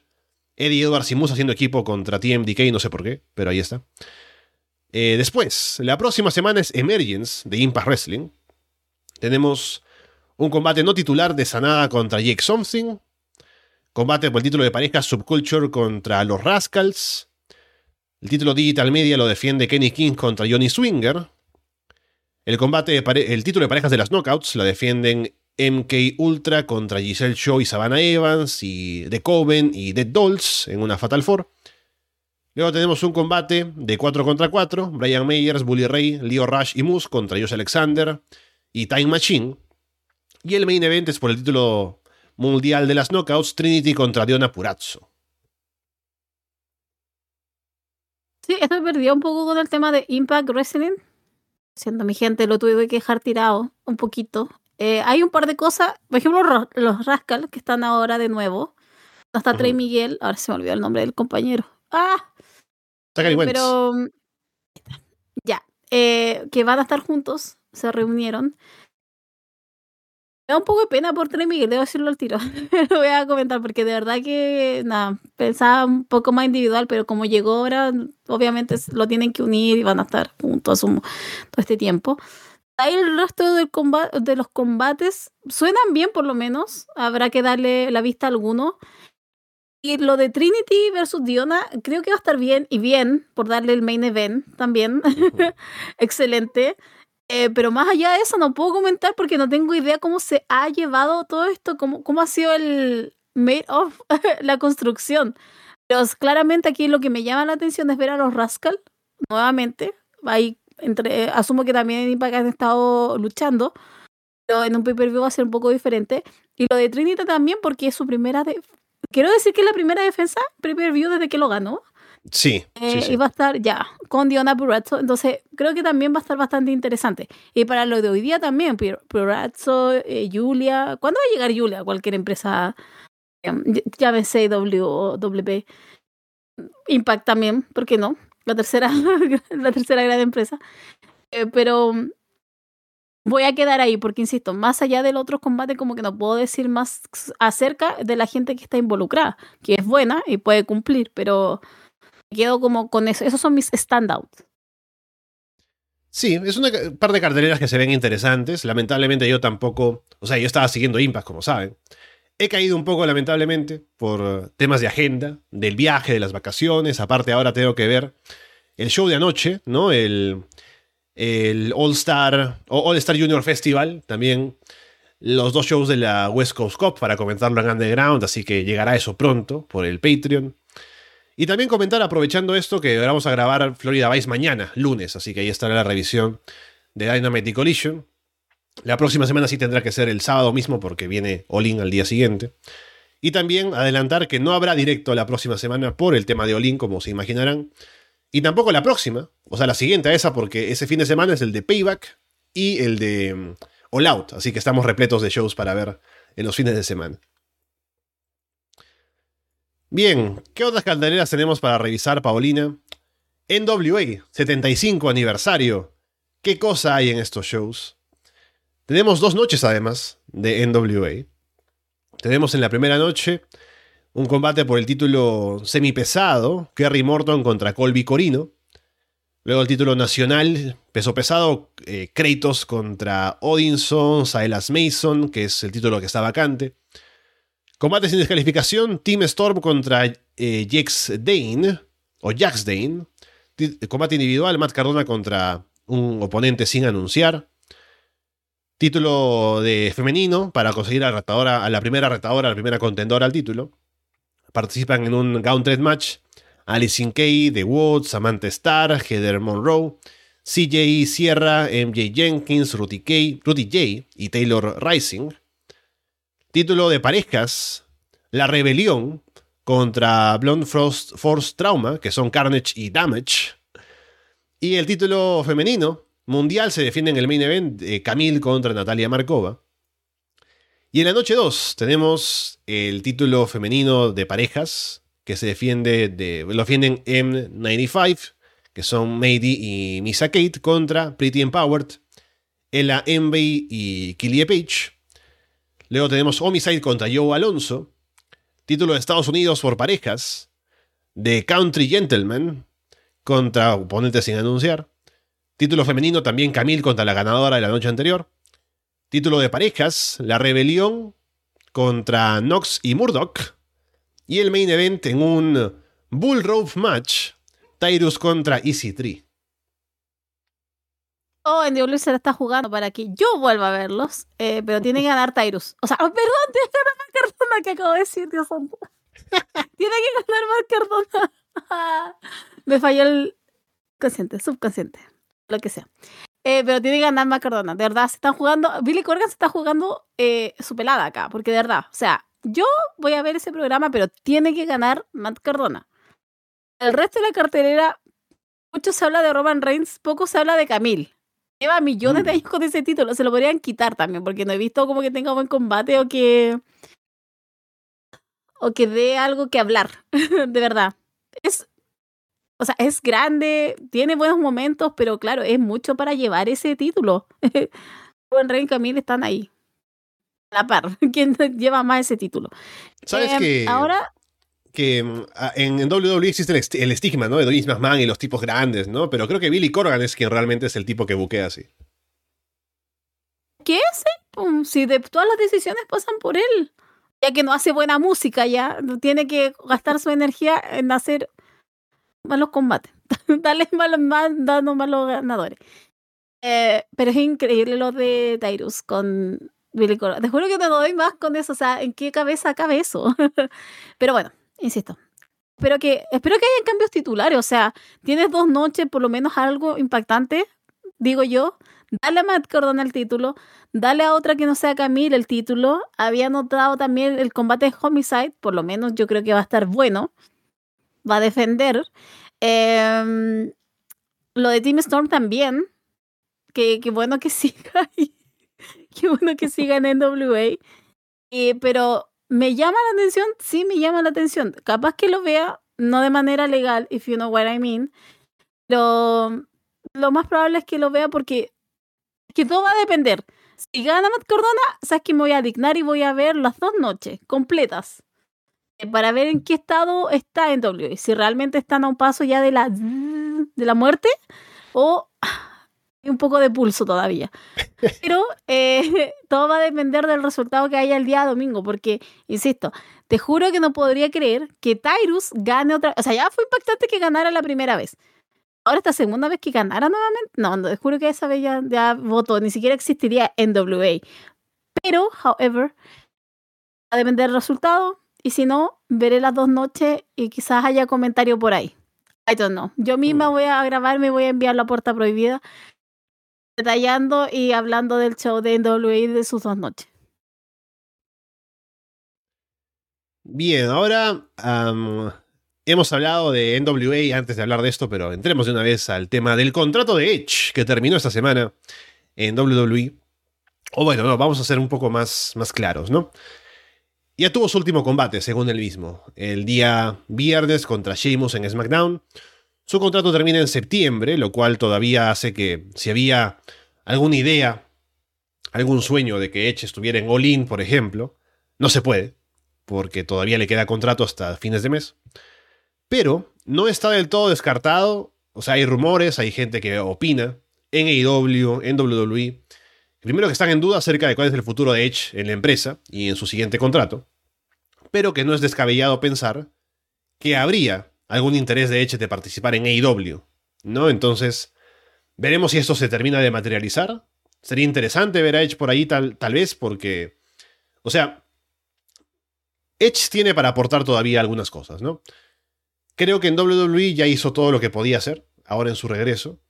Eddie Edwards y haciendo equipo contra TMDK, no sé por qué, pero ahí está. Eh, después, la próxima semana es Emergence de Impact Wrestling. Tenemos un combate no titular de Sanada contra Jake Something. Combate por el título de pareja Subculture contra los Rascals. El título Digital Media lo defiende Kenny King contra Johnny Swinger. El combate el título de parejas de las Knockouts la defienden MK Ultra contra Giselle Shaw y Savannah Evans y The Coven y Dead Dolls en una Fatal Four. Luego tenemos un combate de 4 contra 4, Brian Meyers, Bully Ray, Leo Rush y Moose contra Josh Alexander y Time Machine. Y el main event es por el título mundial de las Knockouts, Trinity contra Diona Purazzo. Sí, perdida un poco con el tema de Impact Wrestling. Siendo mi gente, lo tuve que dejar tirado un poquito. Eh, hay un par de cosas, por ejemplo, los, Rascal que están ahora de nuevo. Hasta Trey Miguel, ahora se me olvidó el nombre del compañero. ¡Ah! Pero. Ya. Eh, que van a estar juntos, se reunieron. Da un poco de pena por Trey Miguel, debo decirlo al tiro. lo voy a comentar porque de verdad que, nada, pensaba un poco más individual, pero como llegó ahora, obviamente lo tienen que unir y van a estar juntos todo este tiempo. Ahí el resto del combate, de los combates suenan bien, por lo menos. Habrá que darle la vista a alguno. Y lo de Trinity versus Diona, creo que va a estar bien y bien por darle el main event también. Excelente. Eh, pero más allá de eso no puedo comentar porque no tengo idea cómo se ha llevado todo esto, cómo, cómo ha sido el made of la construcción. Pero claramente aquí lo que me llama la atención es ver a los Rascal nuevamente. Ahí entre, asumo que también Impact han estado luchando, pero en un pay-per-view va a ser un poco diferente. Y lo de Trinity también porque es su primera... De... Quiero decir que es la primera defensa pay-per-view desde que lo ganó. Sí, eh, Y va a estar ya con Diona Purazzo. Entonces, creo que también va a estar bastante interesante. Y para lo de hoy día también, Purazzo, eh, Julia. ¿Cuándo va a llegar Julia a cualquier empresa? Em, llámese WP. Impact también, ¿por qué no? La tercera, la tercera gran empresa. Eh, pero voy a quedar ahí porque, insisto, más allá del otro combate, como que no puedo decir más acerca de la gente que está involucrada, que es buena y puede cumplir, pero quedo como con eso. Esos son mis standouts. Sí, es una par de carteleras que se ven interesantes. Lamentablemente yo tampoco, o sea, yo estaba siguiendo Impact, como saben. He caído un poco, lamentablemente, por temas de agenda, del viaje, de las vacaciones. Aparte, ahora tengo que ver el show de anoche, ¿no? El, el All Star, All Star Junior Festival, también los dos shows de la West Coast Cup para comentarlo en Underground, así que llegará eso pronto por el Patreon. Y también comentar, aprovechando esto, que vamos a grabar Florida Vice mañana, lunes, así que ahí estará la revisión de Dynamite y Collision. La próxima semana sí tendrá que ser el sábado mismo porque viene Olin al día siguiente. Y también adelantar que no habrá directo la próxima semana por el tema de Olin, como se imaginarán. Y tampoco la próxima, o sea, la siguiente a esa, porque ese fin de semana es el de Payback y el de mm, All Out. Así que estamos repletos de shows para ver en los fines de semana. Bien, ¿qué otras caldereras tenemos para revisar, Paulina? NWA, 75 aniversario. ¿Qué cosa hay en estos shows? Tenemos dos noches además de NWA. Tenemos en la primera noche un combate por el título semipesado, Kerry Morton contra Colby Corino. Luego el título nacional, peso pesado, eh, Kratos contra Odinson, Silas Mason, que es el título que está vacante. Combate sin descalificación, Team Storm contra eh, Jax Dane, o Jax Dane. Combate individual, Matt Cardona contra un oponente sin anunciar. Título de femenino para conseguir a, a la primera retadora, a la primera contendora al título. Participan en un Gauntlet Match Alice Kay, The Woods, Samantha Starr, Heather Monroe, CJ Sierra, MJ Jenkins, Rudy, K, Rudy J y Taylor Rising. Título de parejas, La Rebelión contra Blonde Frost Force Trauma, que son Carnage y Damage. Y el título femenino, mundial, se defiende en el main event Camille contra Natalia Markova. Y en la noche 2 tenemos el título femenino de parejas, que se defiende de, lo defienden M95, que son Mady y Misa Kate, contra Pretty Empowered, Ella Envy y Killie Page. Luego tenemos Homicide contra Joe Alonso. Título de Estados Unidos por parejas. De Country Gentleman contra oponentes sin anunciar. Título femenino también Camille contra la ganadora de la noche anterior. Título de parejas, La Rebelión contra Nox y Murdoch. Y el main event en un Bull Rope Match, Tyrus contra Easy Tree. En Diablo se la está jugando para que yo vuelva a verlos, eh, pero tiene que ganar Tyrus. O sea, oh, perdón, tiene que ganar más Cardona que acabo de decir, Dios santo. tiene que ganar más Cardona. Me falló el consciente, subconsciente, lo que sea. Eh, pero tiene que ganar más Cardona. De verdad, se están jugando. Billy Corgan se está jugando eh, su pelada acá, porque de verdad, o sea, yo voy a ver ese programa, pero tiene que ganar Matt Cardona. El resto de la cartelera, mucho se habla de Roman Reigns, poco se habla de Camille lleva millones de mm. años con ese título. Se lo podrían quitar también, porque no he visto como que tenga buen combate o que. o que dé algo que hablar. de verdad. Es. O sea, es grande, tiene buenos momentos, pero claro, es mucho para llevar ese título. Buen Rey y Camille están ahí. A la par. ¿Quién lleva más ese título? ¿Sabes eh, Ahora que mm, en, WWE existe el, estigma, ¿no? De Vince McMahon y los tipos grandes, ¿no? Pero creo que Billy Corgan es quien realmente es el tipo que buquea así. ¿Qué es? Si de todas las decisiones pasan por él. Ya que no hace buena música, ya tiene que gastar su energía en hacer malos combates. Darle malos, dando malos ganadores. Eh, pero es increíble lo de Tyrus con Billy Corgan. Te juro que te doy más con eso. O sea, ¿en qué cabeza cabe eso? pero bueno, insisto, espero que, espero que hayan cambios titulares. O sea, tienes dos noches, por lo menos algo impactante, digo yo. Dale a Matt Cardona el título, dale a otra que no sea Camille el título. Había notado también el combate de Homicide, por lo menos yo creo que va a estar bueno. Va a defender. Em, lo de Team Storm también. Que, bueno que siga ahí. Qué bueno que siga en NWA. pero ¿Me llama la atención? Sí, me llama la atención. Capaz que lo vea, no de manera legal, if you know what I mean. Pero lo más probable es que lo vea porque que todo va a depender. Si gana Matt Cordona, sabes que me voy a dignar y voy a ver las dos noches completas eh, para ver en qué estado está en W. Si realmente están a un paso ya de la de la muerte o un poco de pulso todavía. Pero eh, todo va a depender del resultado que haya el día domingo, porque, insisto, te juro que no podría creer que Tyrus gane otra O sea, ya fue impactante que ganara la primera vez. Ahora esta segunda vez que ganara nuevamente, no, no te juro que esa vez ya, ya votó, ni siquiera existiría en WA. Pero, however, va a depender del resultado. y si no, veré las dos noches y quizás haya comentario por ahí. I don't know. Yo misma mm. voy a grabar, me voy a enviar la puerta prohibida, detallando y hablando del show de NWA de sus dos noches. Bien, ahora hemos hablado de NWA antes de hablar de esto, pero entremos de una vez al tema del contrato de Edge que terminó esta semana en WWE. O bueno, no, vamos a ser un poco más, más claros, ¿no? Ya tuvo su último combate, según él mismo, el día viernes contra Sheamus en SmackDown. Su contrato termina en septiembre, lo cual todavía hace que si había alguna idea, algún sueño de que Edge estuviera en All In, por ejemplo, no se puede, porque todavía le queda contrato hasta fines de mes. Pero no está del todo descartado, o sea, hay rumores, hay gente que opina en AEW, en WWE, primero que están en duda acerca de cuál es el futuro de Edge en la empresa y en su siguiente contrato pero que no es descabellado pensar que habría algún interés de Edge de participar en AEW, ¿no? Entonces, veremos si esto se termina de materializar. Sería interesante ver a Edge por ahí tal, tal vez porque, o sea, Edge tiene para aportar todavía algunas cosas, ¿no? Creo que en WWE ya hizo todo lo que podía hacer, ahora en su regreso.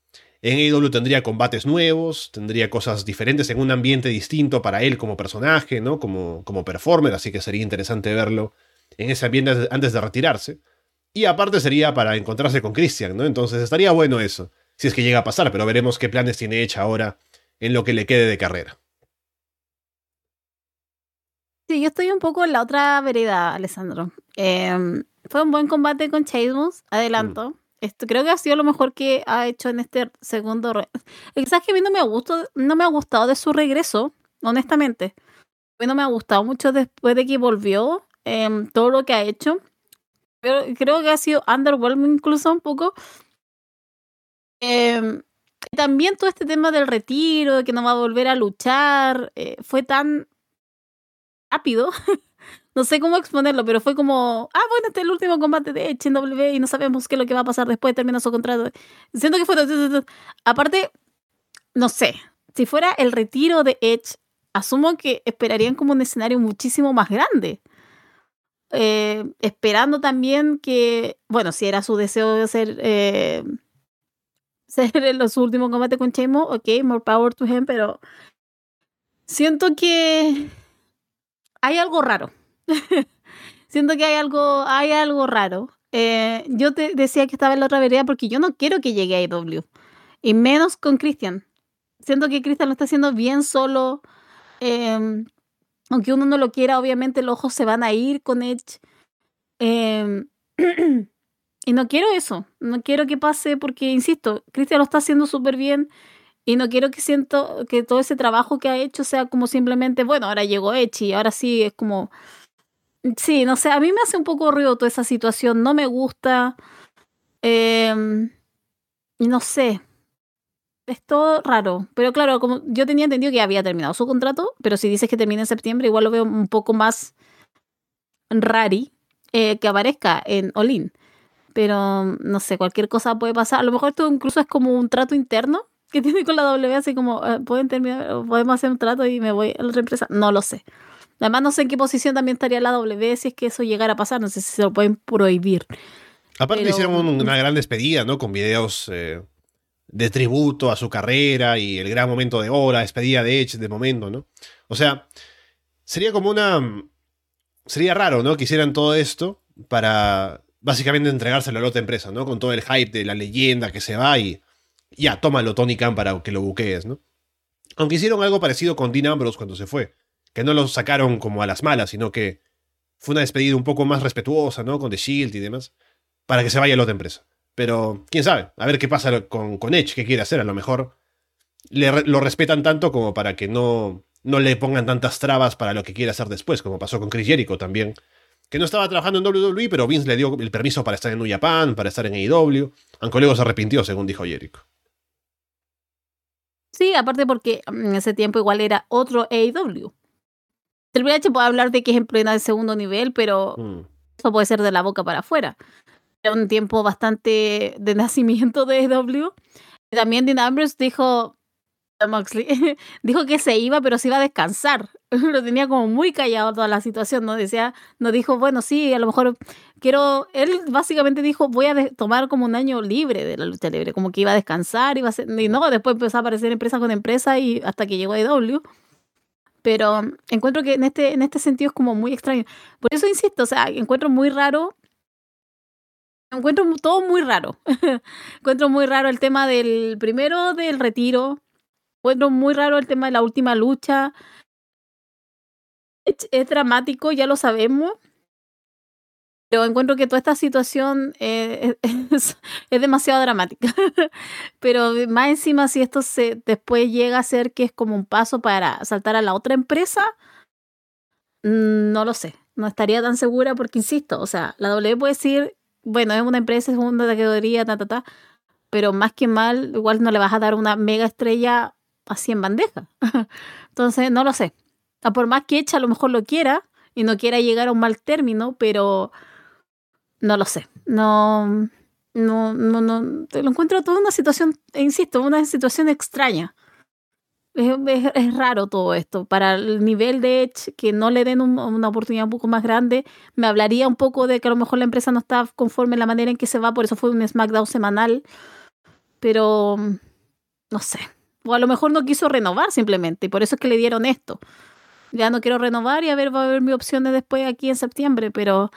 En AEW tendría combates nuevos, tendría cosas diferentes en un ambiente distinto para él como personaje, ¿no? Como, como performer, así que sería interesante verlo en ese ambiente antes de retirarse. Y aparte sería para encontrarse con Christian, ¿no? Entonces estaría bueno eso, si es que llega a pasar, pero veremos qué planes tiene hecha ahora en lo que le quede de carrera. Sí, yo estoy un poco en la otra vereda, Alessandro. Em, fue un buen combate con Sheamus, adelanto. Mm. Esto creo que ha sido lo mejor que ha hecho en este segundo. Quizás que a mí no me, ha gustado, no me ha gustado de su regreso, honestamente. A mí no me ha gustado mucho después de que volvió em, todo lo que ha hecho. Pero creo que ha sido underwhelming incluso un poco. Eh, también todo este tema del retiro, de que no va a volver a luchar, eh, fue tan rápido no sé cómo exponerlo, pero fue como, ah, bueno, este es el último combate de Edge en W y no sabemos qué es lo que va a pasar después, termina su contrato. Siento que fue... Aparte, no sé, si fuera el retiro de Edge, asumo que esperarían como un escenario muchísimo más grande. Eh, esperando también que, bueno, si era su deseo de ser, eh, ser en su último combate con Chemo, ok, more power to him, pero siento que hay algo raro Siento que hay algo, hay algo raro. Eh, yo te decía que estaba en la otra vereda porque yo no quiero que llegue a IW. Y menos con Christian. Siento que Christian lo está haciendo bien solo. Em, aunque uno no lo quiera, obviamente los ojos se van a ir con Edge. Em, y no quiero eso. No quiero que pase porque, insisto, Christian lo está haciendo súper bien. Y no quiero que siento que todo ese trabajo que ha hecho sea como simplemente, bueno, ahora llegó Edge y ahora sí es como Sí, no sé, a mí me hace un poco ruido toda esa situación, no me gusta. Y no sé, es todo raro. Pero claro, como yo tenía entendido que había terminado su contrato, pero si dices que termina en septiembre, igual lo veo un poco más rari eh, que aparezca en Olin. Pero no sé, cualquier cosa puede pasar. A lo mejor esto incluso es como un trato interno que tiene con la W, así como eh, pueden terminar, podemos hacer un trato y me voy a la otra empresa. No lo sé. Además, no sé en qué posición también estaría la W si es que eso llegara a pasar. No sé si se lo pueden prohibir. Aparte, hicieron una gran despedida, ¿no? Con videos eh, de tributo a su carrera y el gran momento de hora, despedida de Edge de momento, ¿no? O sea, sería como una. Sería raro, ¿no? Que hicieran todo esto para básicamente entregárselo a la otra empresa, ¿no? Con todo el hype de la leyenda que se va y. Ya, tómalo, Tony Khan, para que lo buquees, ¿no? Aunque hicieron algo parecido con Dean Ambrose cuando se fue que no lo sacaron como a las malas, sino que fue una despedida un poco más respetuosa, ¿no? Con The Shield y demás, para que se vaya a la otra empresa. Pero, quién sabe, a ver qué pasa con, con Edge, qué quiere hacer. A lo mejor le, lo respetan tanto como para que no, no le pongan tantas trabas para lo que quiere hacer después, como pasó con Chris Jericho también. Que no estaba trabajando en WWE, pero Vince le dio el permiso para estar en New Japan, para estar en AEW, aunque luego se arrepintió, según dijo Jericho. Sí, aparte porque en ese tiempo igual era otro AEW. Triple H puede hablar de que es empleado de segundo nivel, pero mm. eso puede ser de la boca para afuera. Era un tiempo bastante de nacimiento de AEW. También Dean Ambrose dijo, dijo que se iba, pero se iba a descansar. lo tenía como muy callado toda la situación, ¿no? Decía, no dijo, bueno, sí, a lo mejor quiero, él básicamente dijo, voy a tomar como un año libre de la lucha libre, como que iba a descansar, iba a ser, y no, después empezó a aparecer empresa con empresa y hasta que llegó a EW. Pero encuentro que en este, en este sentido es como muy extraño. Por eso insisto, o sea, encuentro muy raro encuentro todo muy raro. encuentro muy raro el tema del primero del retiro. Encuentro muy raro el tema de la última lucha. Es, dramático, ya lo sabemos. Pero encuentro que toda esta situación eh, es, demasiado dramática. Pero más encima, si esto se después llega a ser que es como un paso para saltar a la otra empresa, mm, no lo sé. No estaría tan segura porque, insisto, o sea, la W puede decir, bueno, es una empresa, es una categoría, ta, ta, ta, pero más que mal, igual no le vas a dar una mega estrella así en bandeja. Entonces, no lo sé. A por más que Echa a lo mejor lo quiera y no quiera llegar a un mal término, pero no lo sé. No, no, no, no. Lo encuentro toda una situación, insisto, una situación extraña. Es, raro todo esto. Para el nivel de Edge, que no le den una oportunidad un poco más grande, me hablaría un poco de que a lo mejor la empresa no está conforme en la manera en que se va, por eso fue un SmackDown semanal. Pero no sé. O a lo mejor no quiso renovar simplemente, y por eso es que le dieron esto. Ya no quiero renovar y a ver, va a haber mis opciones después aquí en septiembre, pero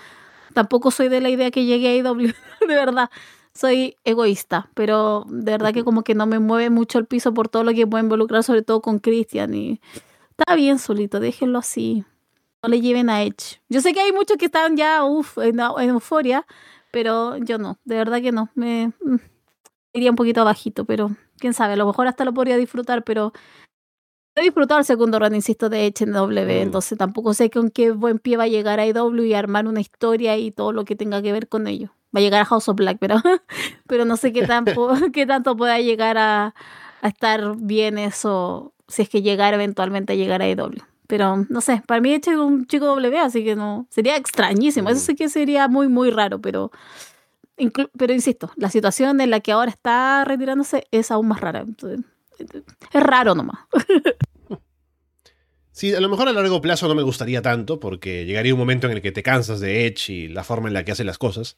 tampoco soy de la idea que llegue a IW, de verdad soy egoísta, pero de verdad que como que no me mueve mucho el piso por todo lo que puede involucrar, sobre todo con Christian. Y está bien solito, déjenlo así. No le lleven a Edge. Yo sé que hay muchos que están ya uf, en, euforia, pero yo no, de verdad que no. Me mm, iría un poquito bajito, pero quién sabe, a lo mejor hasta lo podría disfrutar, pero he disfrutado el segundo run, insisto, de Edge en W, mm. entonces tampoco sé con qué buen pie va a llegar a IW y armar una historia y todo lo que tenga que ver con ello va a llegar a House of Black, pero, pero no sé qué, qué tanto pueda llegar a, estar bien eso, si es que llegara eventualmente a llegar a EW. Pero no sé, para mí es un chico W, así que no, sería extrañísimo. Eso mm. sí que sería muy, muy raro, pero, pero insisto, la situación en la que ahora está retirándose es aún más rara. es raro nomás. Sí, a lo mejor a largo plazo no me gustaría tanto, porque llegaría un momento en el que te cansas de Edge y la forma en la que hace las cosas.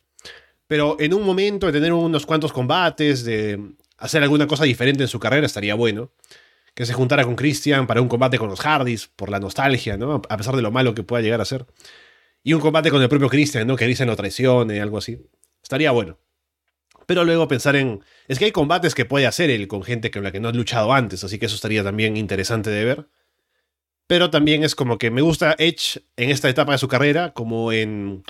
Pero en un momento de tener unos cuantos combates, de hacer alguna cosa diferente en su carrera, estaría bueno. Que se juntara con Christian para un combate con los Hardys, por la nostalgia, ¿no? A pesar de lo malo que pueda llegar a ser. Y un combate con el propio Christian, ¿no? Que dicen no traicione, algo así. Estaría bueno. Pero luego pensar en. Es que hay combates que puede hacer él con gente con la que no ha luchado antes, así que eso estaría también interesante de ver. Pero también es como que me gusta Edge en esta etapa de su carrera, como en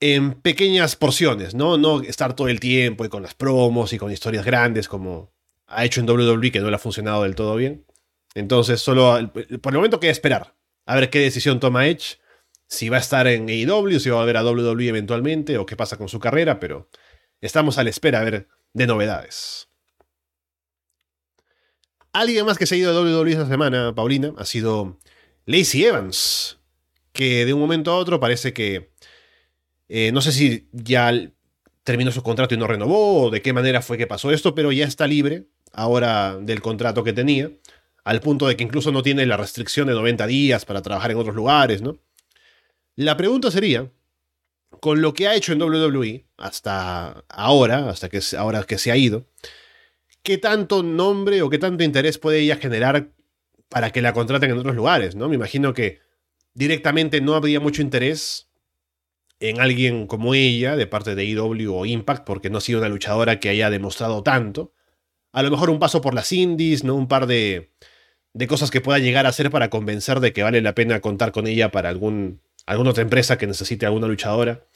en pequeñas porciones, ¿no? No estar todo el tiempo y con las promos y con historias grandes como ha hecho en WWE que no le ha funcionado del todo bien. Entonces, solo por el momento queda esperar a ver qué decisión toma Edge, si va a estar en AEW, si va a ver a WWE eventualmente o qué pasa con su carrera, pero estamos a la espera a ver de novedades. Alguien más que se ha ido de WWE esta semana, Paulina, ha sido Lacey Evans, que de un momento a otro parece que eh, no sé si ya terminó su contrato y no renovó o de qué manera fue que pasó esto, pero ya está libre ahora del contrato que tenía, al punto de que incluso no tiene la restricción de 90 días para trabajar en otros lugares, ¿no? La pregunta sería, con lo que ha hecho en WWE hasta ahora, hasta que ahora que se ha ido, ¿qué tanto nombre o qué tanto interés puede ella generar para que la contraten en otros lugares, ¿no? Me imagino que directamente no habría mucho interés en alguien como ella, de parte de IW o Impact, porque no ha sido una luchadora que haya demostrado tanto. A lo mejor un paso por las indies, ¿no? Un par de, de cosas que pueda llegar a hacer para convencer de que vale la pena contar con ella para algún, alguna otra empresa que necesite alguna luchadora.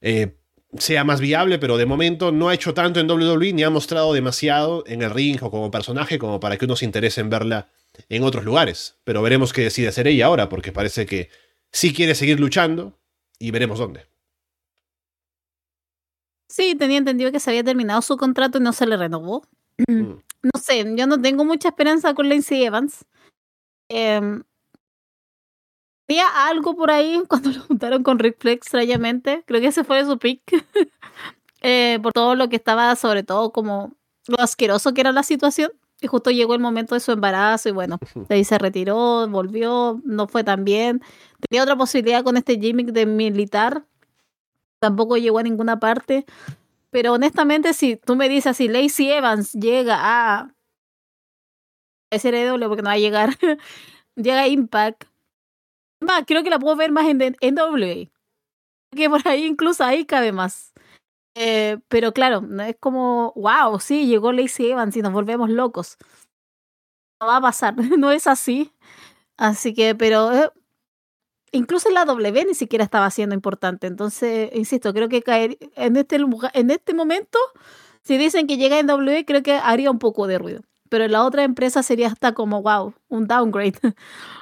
Eh, sea más viable, pero de momento no ha hecho tanto en WWE ni ha mostrado demasiado en el ring o como personaje como para que uno se interese en verla en otros lugares. Pero veremos qué decide hacer ella ahora, porque parece que sí quiere seguir luchando, y veremos dónde. Sí, tenía entendido que se había terminado su contrato y no se le renovó. Mm. No sé, yo no tengo mucha esperanza con Lacey Evans. Eh, había algo por ahí cuando lo juntaron con Rick Flex, extrañamente. Creo que ese fue su pick. eh, por todo lo que estaba, sobre todo como lo asqueroso que era la situación. Y justo llegó el momento de su embarazo y bueno, de ahí se retiró, volvió, no fue tan bien. Tenía otra posibilidad con este gimmick de militar, tampoco llegó a ninguna parte. Pero honestamente, si tú me dices si Lacey Evans llega a SRW, porque no va a llegar, llega a Impact, más, creo que la puedo ver más en NWA. Que por ahí incluso ahí cabe más. Eh, pero claro, es como, wow, sí, llegó Lacey Evans y nos volvemos locos. No va a pasar, no es así. Así que, pero eh, incluso la W ni siquiera estaba siendo importante. Entonces, insisto, creo que caer en este, en este momento, si dicen que llega en W, creo que haría un poco de ruido. Pero en la otra empresa sería hasta como, wow, un downgrade.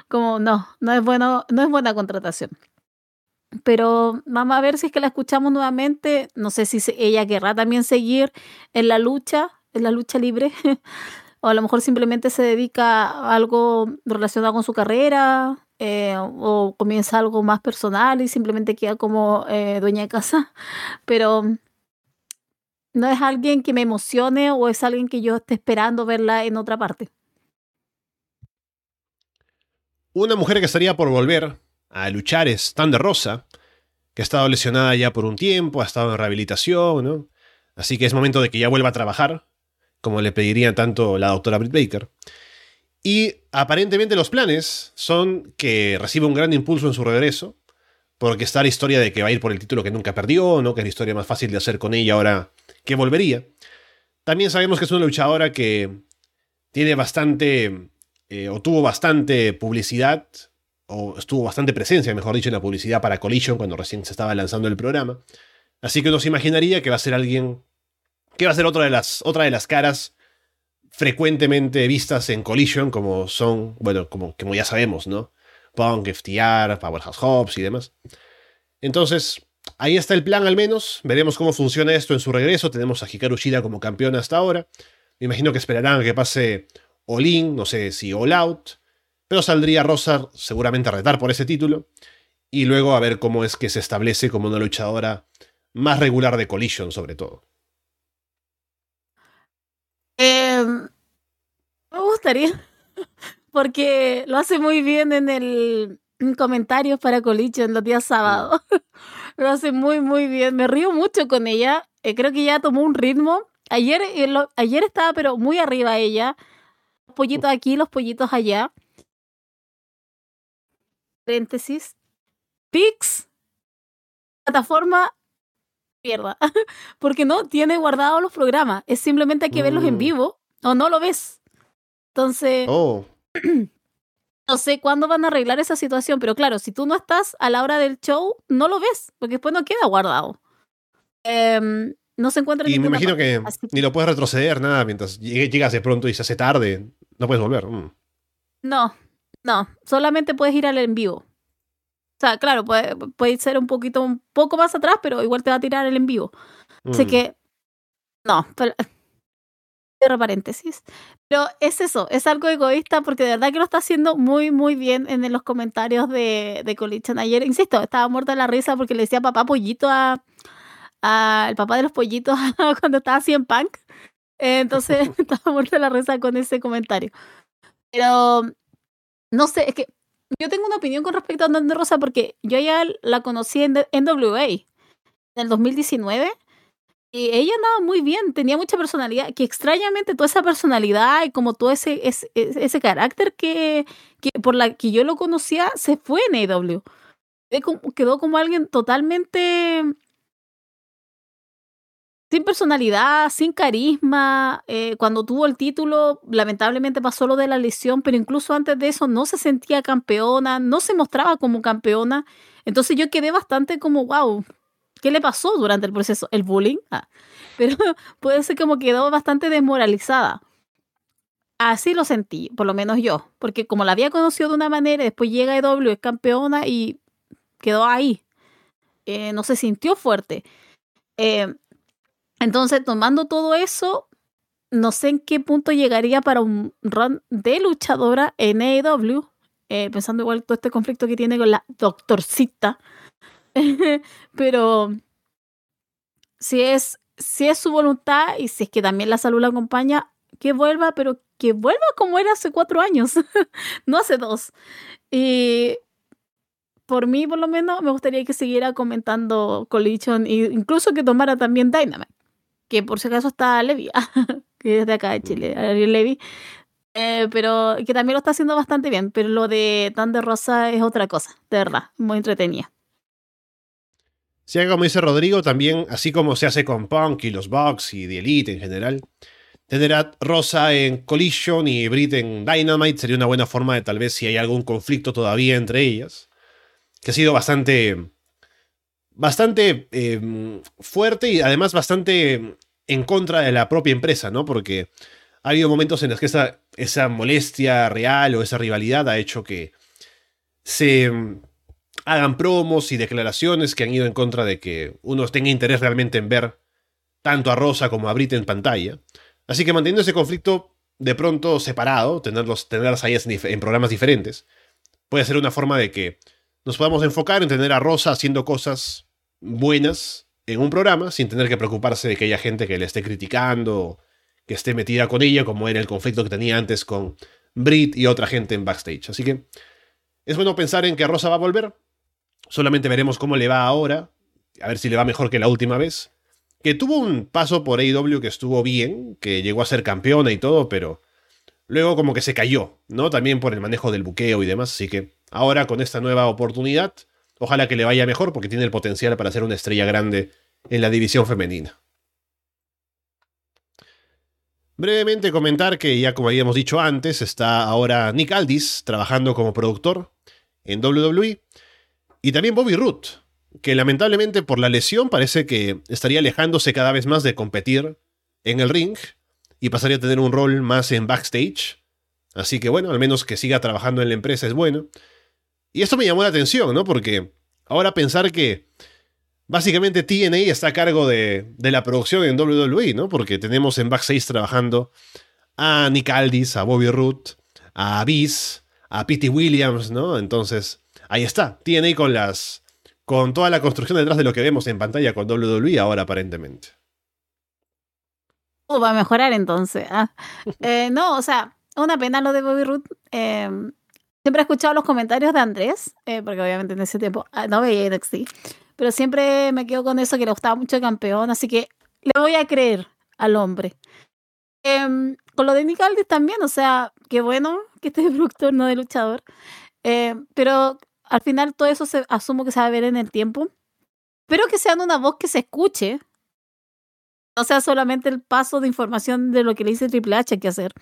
como, no, no es, bueno, no es buena contratación. Pero vamos a ver si es que la escuchamos nuevamente. No sé si ella querrá también seguir en la lucha, en la lucha libre. o a lo mejor simplemente se dedica a algo relacionado con su carrera, eh, o comienza algo más personal y simplemente queda como eh, dueña de casa. Pero no es alguien que me emocione o es alguien que yo esté esperando verla en otra parte. Una mujer que estaría por volver a luchar es Thunder Rosa, que ha estado lesionada ya por un tiempo, ha estado en rehabilitación, ¿no? Así que es momento de que ya vuelva a trabajar, como le pediría tanto la doctora Britt Baker. Y aparentemente los planes son que reciba un gran impulso en su regreso, porque está la historia de que va a ir por el título que nunca perdió, ¿no? que es la historia más fácil de hacer con ella ahora que volvería. También sabemos que es una luchadora que tiene bastante, eh, o tuvo bastante publicidad, o estuvo bastante presencia, mejor dicho, en la publicidad para Collision cuando recién se estaba lanzando el programa. Así que uno se imaginaría que va a ser alguien, que va a ser otra de las, otra de las caras frecuentemente vistas en Collision, como son, bueno, como, como ya sabemos, ¿no? Punk, FTR, Powerhouse Hobbs y demás. Entonces, ahí está el plan al menos. Veremos cómo funciona esto en su regreso. Tenemos a Hikaru Shida como campeona hasta ahora. Me imagino que esperarán a que pase All In, no sé si All Out. Pero saldría Rosa seguramente a retar por ese título. Y luego a ver cómo es que se establece como una luchadora más regular de Collision, sobre todo. Em, me gustaría, porque lo hace muy bien en el comentario para Collision los días sábados. lo hace muy, muy bien. Me río mucho con ella. Eh, creo que ya tomó un ritmo. Ayer, eh, ayer estaba, pero muy arriba ella. Los pollitos aquí, los pollitos allá. Paréntesis. Pix. Plataforma pierda. Porque no tiene guardados los programas. Es simplemente hay que verlos en mm. vivo o no lo ves. Entonces, oh. no sé cuándo van a arreglar esa situación, pero claro, si tú no estás a la hora del show, no lo ves, porque después no queda guardado. Em, no se encuentra Y me imagino que ni lo puedes retroceder, nada, mientras llegas de pronto y se hace tarde, no puedes volver. Mm. No, no, solamente puedes ir al en vivo. O sea, claro, puede, puede ser un poquito, un poco más atrás, pero igual te va a tirar el en vivo. Así mm. que, no, pero, cierro paréntesis. Pero es eso, es algo egoísta porque de verdad que lo está haciendo muy, muy bien en los comentarios de, de Collision. Ayer, insisto, estaba muerta de la risa porque le decía papá pollito a, a el papá de los pollitos cuando estaba así en punk. Entonces estaba muerta de la risa con ese comentario. Pero no sé, es que yo tengo una opinión con respecto a Andando Rosa porque yo ya la conocí en NWA en el 2019 y ella andaba muy bien, tenía mucha personalidad, que extrañamente toda esa personalidad y como todo ese, ese, ese carácter que, que, por la que yo lo conocía se fue en AW. Quedó como alguien totalmente sin personalidad, sin carisma. Eh, cuando tuvo el título, lamentablemente pasó lo de la lesión, pero incluso antes de eso no se sentía campeona, no se mostraba como campeona. Entonces yo quedé bastante como, wow, ¿qué le pasó durante el proceso? ¿El bullying? Ah, pero puede ser como quedó bastante desmoralizada. Así lo sentí, por lo menos yo, porque como la había conocido de una manera, después llega EW, es campeona y quedó ahí. Eh, no se sintió fuerte. Eh, entonces, tomando todo eso, no sé en qué punto llegaría para un run de luchadora en AEW, eh, pensando igual todo este conflicto que tiene con la doctorcita. pero si es, si es su voluntad y si es que también la salud la acompaña, que vuelva, pero que vuelva como era hace cuatro años, no hace dos. Y por mí, por lo menos, me gustaría que siguiera comentando Collision e incluso que tomara también Dynamite, que por si acaso está Levi, que es de acá de Chile, Ariel Levi, eh, pero que también lo está haciendo bastante bien. Pero lo de Thunder Rosa es otra cosa, de verdad, muy entretenida. Sí, como dice Rodrigo, también, así como se hace con Punk y los Bucks y The Elite en general, tener a Rosa en Collision y Brit en Dynamite sería una buena forma de tal vez si hay algún conflicto todavía entre ellas, que ha sido bastante, bastante em, fuerte y además bastante en contra de la propia empresa, ¿no? Porque ha habido momentos en los que esa, esa molestia real o esa rivalidad ha hecho que se hagan promos y declaraciones que han ido en contra de que uno tenga interés realmente en ver tanto a Rosa como a Brit en pantalla. Así que manteniendo ese conflicto de pronto separado, tenerlos, tenerlas ahí en programas diferentes, puede ser una forma de que nos podamos enfocar en tener a Rosa haciendo cosas buenas en un programa sin tener que preocuparse de que haya gente que le esté criticando, que esté metida con ella, como era el conflicto que tenía antes con Brit y otra gente en backstage. Así que es bueno pensar en que Rosa va a volver, Solamente veremos cómo le va ahora, a ver si le va mejor que la última vez. Que tuvo un paso por AEW que estuvo bien, que llegó a ser campeona y todo, pero luego como que se cayó, ¿no? También por el manejo del buqueo y demás, así que ahora con esta nueva oportunidad, ojalá que le vaya mejor porque tiene el potencial para ser una estrella grande en la división femenina. Brevemente comentar que ya como habíamos dicho antes, está ahora Nick Aldis trabajando como productor en WWE y también Bobby Root, que lamentablemente por la lesión parece que estaría alejándose cada vez más de competir en el ring y pasaría a tener un rol más en backstage. Así que bueno, al menos que siga trabajando en la empresa es bueno. Y esto me llamó la atención, ¿no? Porque ahora pensar que básicamente TNA está a cargo de, de la producción en WWE, ¿no? Porque tenemos en backstage trabajando a Nick Aldis, a Bobby Root, a Abyss, a Pete Williams, ¿no? Entonces, ahí está, tiene con las. con toda la construcción detrás de lo que vemos en pantalla con WWE ahora aparentemente. Uh, va a mejorar entonces. Ah. Eh, no, o sea, una pena lo de Bobby Root. Em, siempre he escuchado los comentarios de Andrés, eh, porque obviamente en ese tiempo ah, no veía NXT, pero siempre me quedo con eso que le gustaba mucho el campeón, así que le voy a creer al hombre. Em, con lo de Nick Aldis también, o sea, qué bueno que esté productor, no de luchador. Eh, pero al final todo eso se, asumo que se va a ver en el tiempo. Espero que sean una voz que se escuche. No sea solamente el paso de información de lo que le dice Triple H que hacer.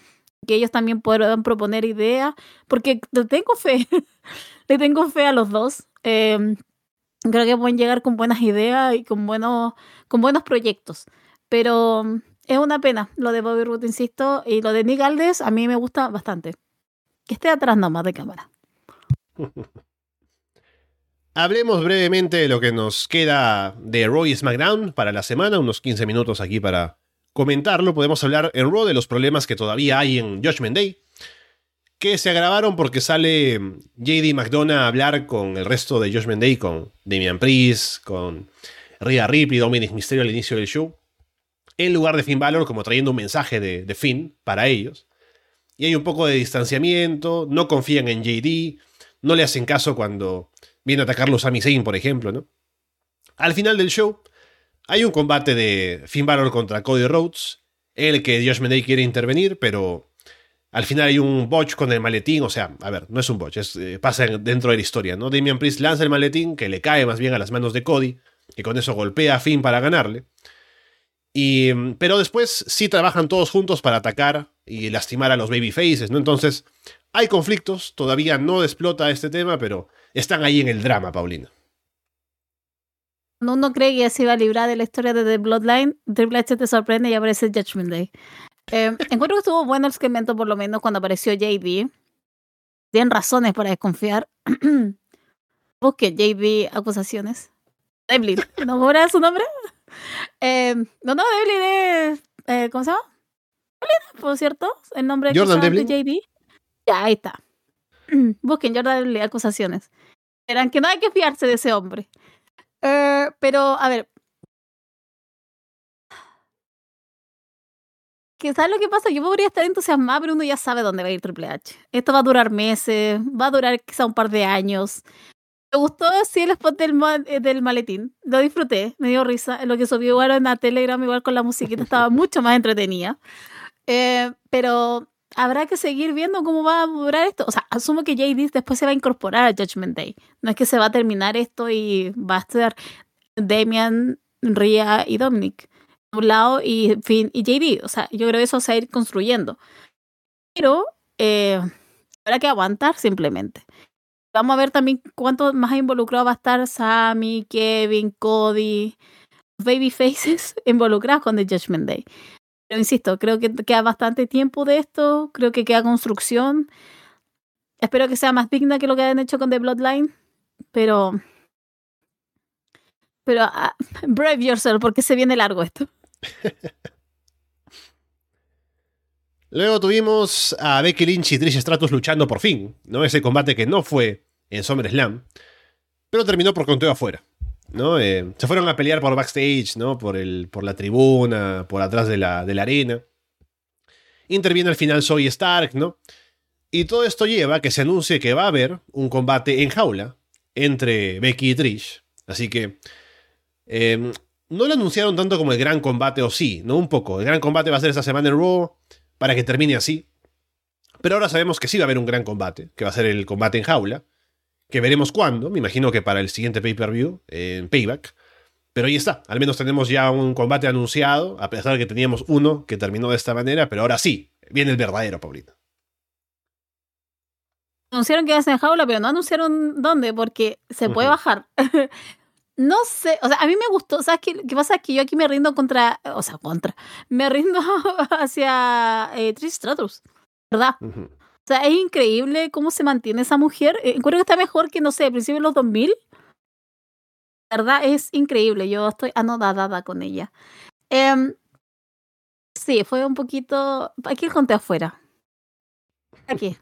Que ellos también puedan proponer ideas. Porque le tengo fe. le tengo fe a los dos. Em, creo que pueden llegar con buenas ideas y con buenos, con buenos proyectos. Pero mm, es una pena lo de Bobby Root, insisto. Y lo de Nick Aldis a mí me gusta bastante. Que esté atrás nomás de cámara. Hablemos brevemente de lo que nos queda de Raw y SmackDown para la semana, unos 15 minutos aquí para comentarlo. Podemos hablar en Raw de los problemas que todavía hay en Judgment Day, que se agravaron porque sale JD McDonough a hablar con el resto de Judgment Day, con Damian Priest, con Rhea Ripley, Dominic Mysterio al inicio del show, en lugar de Finn Balor, como trayendo un mensaje de, de Finn para ellos. Y hay un poco de distanciamiento, no confían en JD, no le hacen caso cuando viene a atacarlo Sami Zayn, por ejemplo, ¿no? Al final del show, hay un combate de Finn Balor contra Cody Rhodes, en el que Josh Mendey quiere intervenir, pero al final hay un botch con el maletín, o sea, a ver, no es un botch, es, eh, pasa dentro de la historia, ¿no? Damian Priest lanza el maletín, que le cae más bien a las manos de Cody, y con eso golpea a Finn para ganarle. Y, mm, pero después sí trabajan todos juntos para atacar y lastimar a los babyfaces, ¿no? Entonces, hay conflictos, todavía no explota este tema, pero están ahí en el drama, Paulina. No, uno cree que se iba a librar de la historia de The Bloodline, Triple H te sorprende y aparece Judgment Day. Eh, encuentro que estuvo bueno el segmento, por lo menos, cuando apareció JB. Tienen razones para desconfiar. Busque JB acusaciones. Devlin, ¿no era su nombre? Eh, no, no, Devlin es. Eh, ¿Cómo se llama? Devlin, por cierto, el nombre Jordan de JB. Ya, ahí está. Busquen Jordan acusaciones. Verán que no hay que fiarse de ese hombre. Eh, pero, a ver. ¿sabes lo que pasa? Yo podría estar entusiasmada, pero uno ya sabe dónde va a ir Triple H. Esto va a durar meses, va a durar quizá un par de años. Me gustó sí el spot del, eh, del maletín. Lo disfruté, me dio risa. Lo que subió igual en la Telegram, igual con la musiquita, estaba mucho más entretenida. Eh, pero habrá que seguir viendo cómo va a durar esto. O sea, asumo que JD después se va a incorporar a Judgment Day. No es que se va a terminar esto y va a estar Damian, Ria y Dominic un lado y Finn y JD. O sea, yo creo que eso se va a ir construyendo. Pero eh, habrá que aguantar simplemente. Vamos a ver también cuánto más involucrado va a estar Sammy, Kevin, Cody, Baby Faces involucrados con The Judgment Day. Pero insisto, creo que queda bastante tiempo de esto, creo que queda construcción. Espero que sea más digna que lo que han hecho con The Bloodline, pero pero uh, brave yourself porque se viene largo esto. Luego tuvimos a Becky Lynch y Trish Stratus luchando por fin, ¿no? Ese combate que no fue en SummerSlam, pero terminó por conteo afuera, ¿no? Eh, se fueron a pelear por backstage, ¿no? Por, el, por la tribuna, por atrás de la, de la arena. Interviene al final Soy Stark, ¿no? Y todo esto lleva a que se anuncie que va a haber un combate en jaula entre Becky y Trish. Así que eh, no lo anunciaron tanto como el gran combate, o sí, ¿no? Un poco. El gran combate va a ser esta semana en Raw para que termine así. Pero ahora sabemos que sí va a haber un gran combate, que va a ser el combate en jaula, que veremos cuándo, me imagino que para el siguiente pay-per-view, en Payback. Pero ahí está, al menos tenemos ya un combate anunciado, a pesar de que teníamos uno que terminó de esta manera, pero ahora sí, viene el verdadero, Paulina. Anunciaron que iba a ser en jaula, pero no anunciaron dónde, porque se puede bajar. No sé, o sea, a mí me gustó, ¿sabes qué, qué pasa? Que yo aquí me rindo contra, o sea, contra, me rindo hacia eh, Trish Stratus, ¿verdad? O sea, es increíble cómo se mantiene esa mujer. Eh, encuentro que está mejor que, no sé, al principio de los 2000. ¿Verdad? Es increíble, yo estoy anodada con ella. Eh, sí, fue un poquito... Aquí conté afuera. Aquí.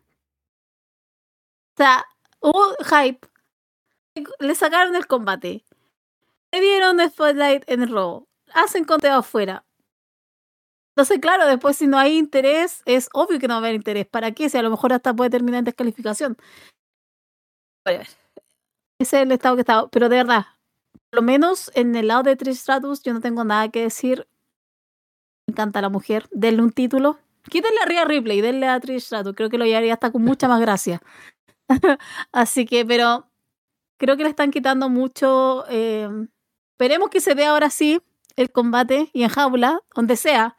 O sea, hubo hype. Le sacaron el combate le dieron Spotlight en el robo. Hacen conteo afuera. Entonces, claro, después si no hay interés, es obvio que no va a haber interés. ¿Para qué? Si a lo mejor hasta puede terminar en descalificación. Ese es el estado que está. Pero de verdad, por lo menos en el lado de Trish Stratus, yo no tengo nada que decir. Me encanta la mujer. Denle un título. Quítenle a Rhea Ripley y denle a Trish Stratus. Creo que lo haría hasta con mucha más gracia. Así que, pero creo que le están quitando mucho. Eh, Esperemos que se dé ahora sí el combate y en jaula, donde sea.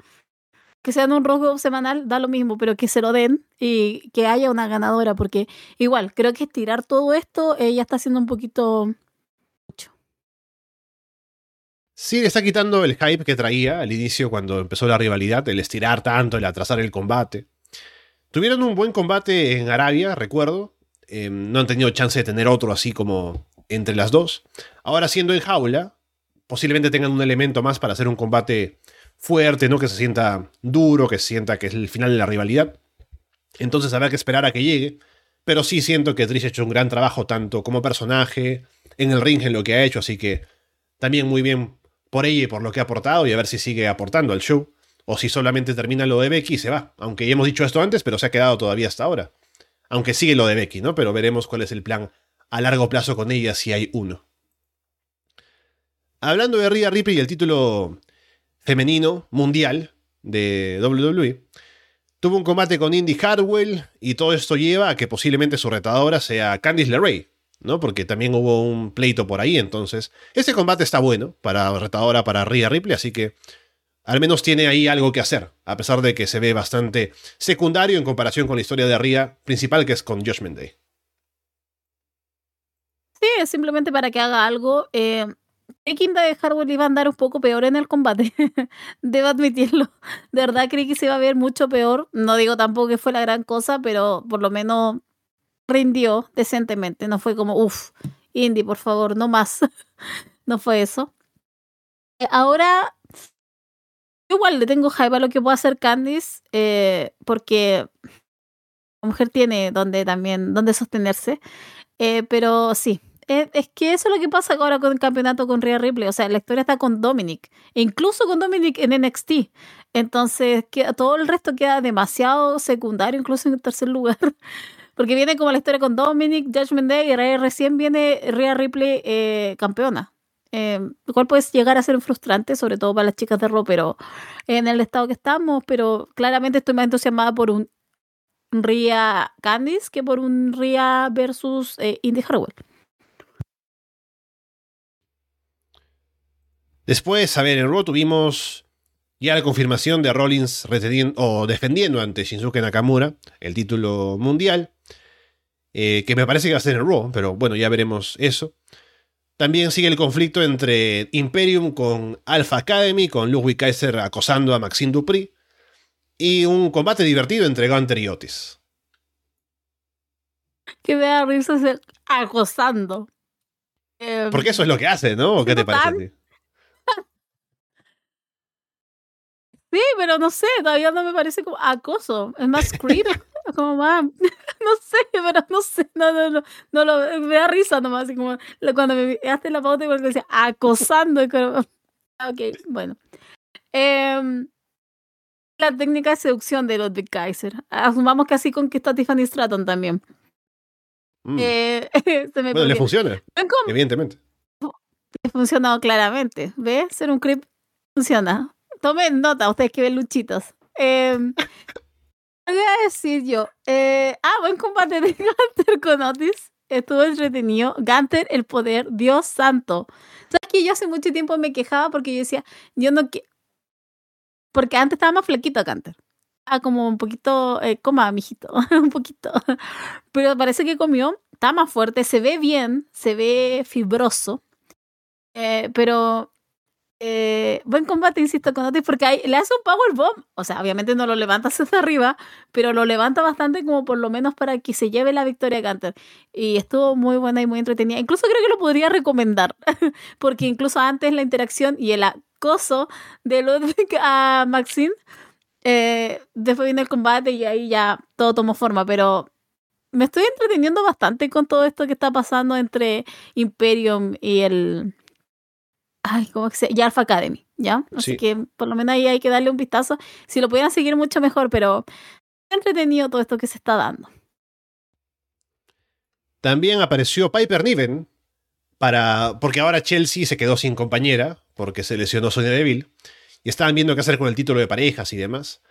Que sea en un rojo semanal, da lo mismo, pero que se lo den y que haya una ganadora, porque igual, creo que estirar todo esto, ella está haciendo un poquito mucho. Sí, le está quitando el hype que traía al inicio cuando empezó la rivalidad, el estirar tanto, el atrasar el combate. Tuvieron un buen combate en Arabia, recuerdo. Eh, no han tenido chance de tener otro así como entre las dos. Ahora siendo en jaula, posiblemente tengan un elemento más para hacer un combate fuerte, ¿no? Que se sienta duro, que se sienta que es el final de la rivalidad. Entonces habrá que esperar a que llegue. Pero sí siento que Trish ha hecho un gran trabajo tanto como personaje, en el ring, en lo que ha hecho, así que también muy bien por ella y por lo que ha aportado y a ver si sigue aportando al show. O si solamente termina lo de Becky y se va. Aunque ya hemos dicho esto antes, pero se ha quedado todavía hasta ahora. Aunque sigue lo de Becky, ¿no? Pero veremos cuál es el plan a largo plazo con ella si hay uno. Hablando de Rhea Ripley y el título femenino mundial de WWE, tuvo un combate con Indy Hardwell y todo esto lleva a que posiblemente su retadora sea Candice LeRae, ¿no? Porque también hubo un pleito por ahí, entonces este combate está bueno para retadora para Rhea Ripley, así que al menos tiene ahí algo que hacer, a pesar de que se ve bastante secundario en comparación con la historia de Rhea principal que es con Josh Day. Sí, simplemente para que haga algo. Eh, Kinda de Hardware iba a andar un poco peor en el combate. Debo admitirlo. De verdad creí que se iba a ver mucho peor. No digo tampoco que fue la gran cosa, pero por lo menos rindió decentemente. No fue como, uff, Indy, por favor, no más. no fue eso. Eh, ahora, igual le tengo hype a lo que puede hacer Candice, eh, porque la mujer tiene donde también, donde sostenerse. Eh, pero sí, es que eso es lo que pasa ahora con el campeonato con Rhea Ripley. O sea, la historia está con Dominic. Incluso con Dominic en NXT. Entonces, todo el resto queda demasiado secundario, incluso en el tercer lugar. Porque viene como la historia con Dominic, Judgment Day, y recién viene Rhea Ripley eh, campeona. Eh, lo cual puede llegar a ser frustrante, sobre todo para las chicas de Raw, pero en el estado que estamos, pero claramente estoy más entusiasmada por un Rhea Candice que por un Rhea versus eh, Indy Harwell. Después, a ver, en Raw tuvimos ya la confirmación de Rollins o defendiendo ante Shinsuke Nakamura el título mundial, eh, que me parece que va a ser en Raw, pero bueno, ya veremos eso. También sigue el conflicto entre Imperium con Alpha Academy, con Ludwig Kaiser acosando a Maxine Dupri, y un combate divertido entre Gunter y Otis. Que me da risa acosando. Porque eso es lo que hace, ¿no? qué te parece a Sí, pero no sé, todavía no me parece como acoso. Es más creep. como más, no sé, pero no sé, no, no, no, no lo, me da risa nomás, así como cuando me hace la pauta y me decía acosando. ok, bueno. Em, la técnica de seducción de Ludwig Kaiser. Asumamos que así conquistó a Tiffany Stratton también. Mm. Eh, bueno, le funciona. Evidentemente. Le ha funcionado claramente. ¿Ves? Ser un creep funciona. Tomen nota, ustedes que ven luchitos. Eh, voy a decir yo? Eh, ah, buen combate de Gunter con Otis. Estuvo entretenido. Gunter, el poder, Dios santo. ¿Sabes que yo hace mucho tiempo me quejaba porque yo decía, yo no quiero. Porque antes estaba más flaquito Gunter. Ah, como un poquito, eh, coma, mijito, un poquito. Pero parece que comió, está más fuerte, se ve bien, se ve fibroso. Eh, pero eh, buen combate, insisto, con Otis, porque le hace un powerbomb. O sea, obviamente no lo levanta hacia arriba, pero lo levanta bastante como por lo menos para que se lleve la victoria a Gunter. Y estuvo muy buena y muy entretenida. Incluso creo que lo podría recomendar, porque incluso antes la interacción y el acoso de Ludwig a Maxine, eh, después viene el combate y ahí ya todo tomó forma, pero me estoy entreteniendo bastante con todo esto que está pasando entre Imperium y el ay, ¿cómo que se Alpha Academy, ¿ya? Así que por lo menos ahí hay que darle un vistazo. Si lo pudieran seguir mucho mejor, pero entretenido todo esto que se está dando. También apareció Piper Niven para porque ahora Chelsea se quedó sin compañera porque se lesionó Sonia Deville y estaban viendo qué hacer con el título de parejas y demás.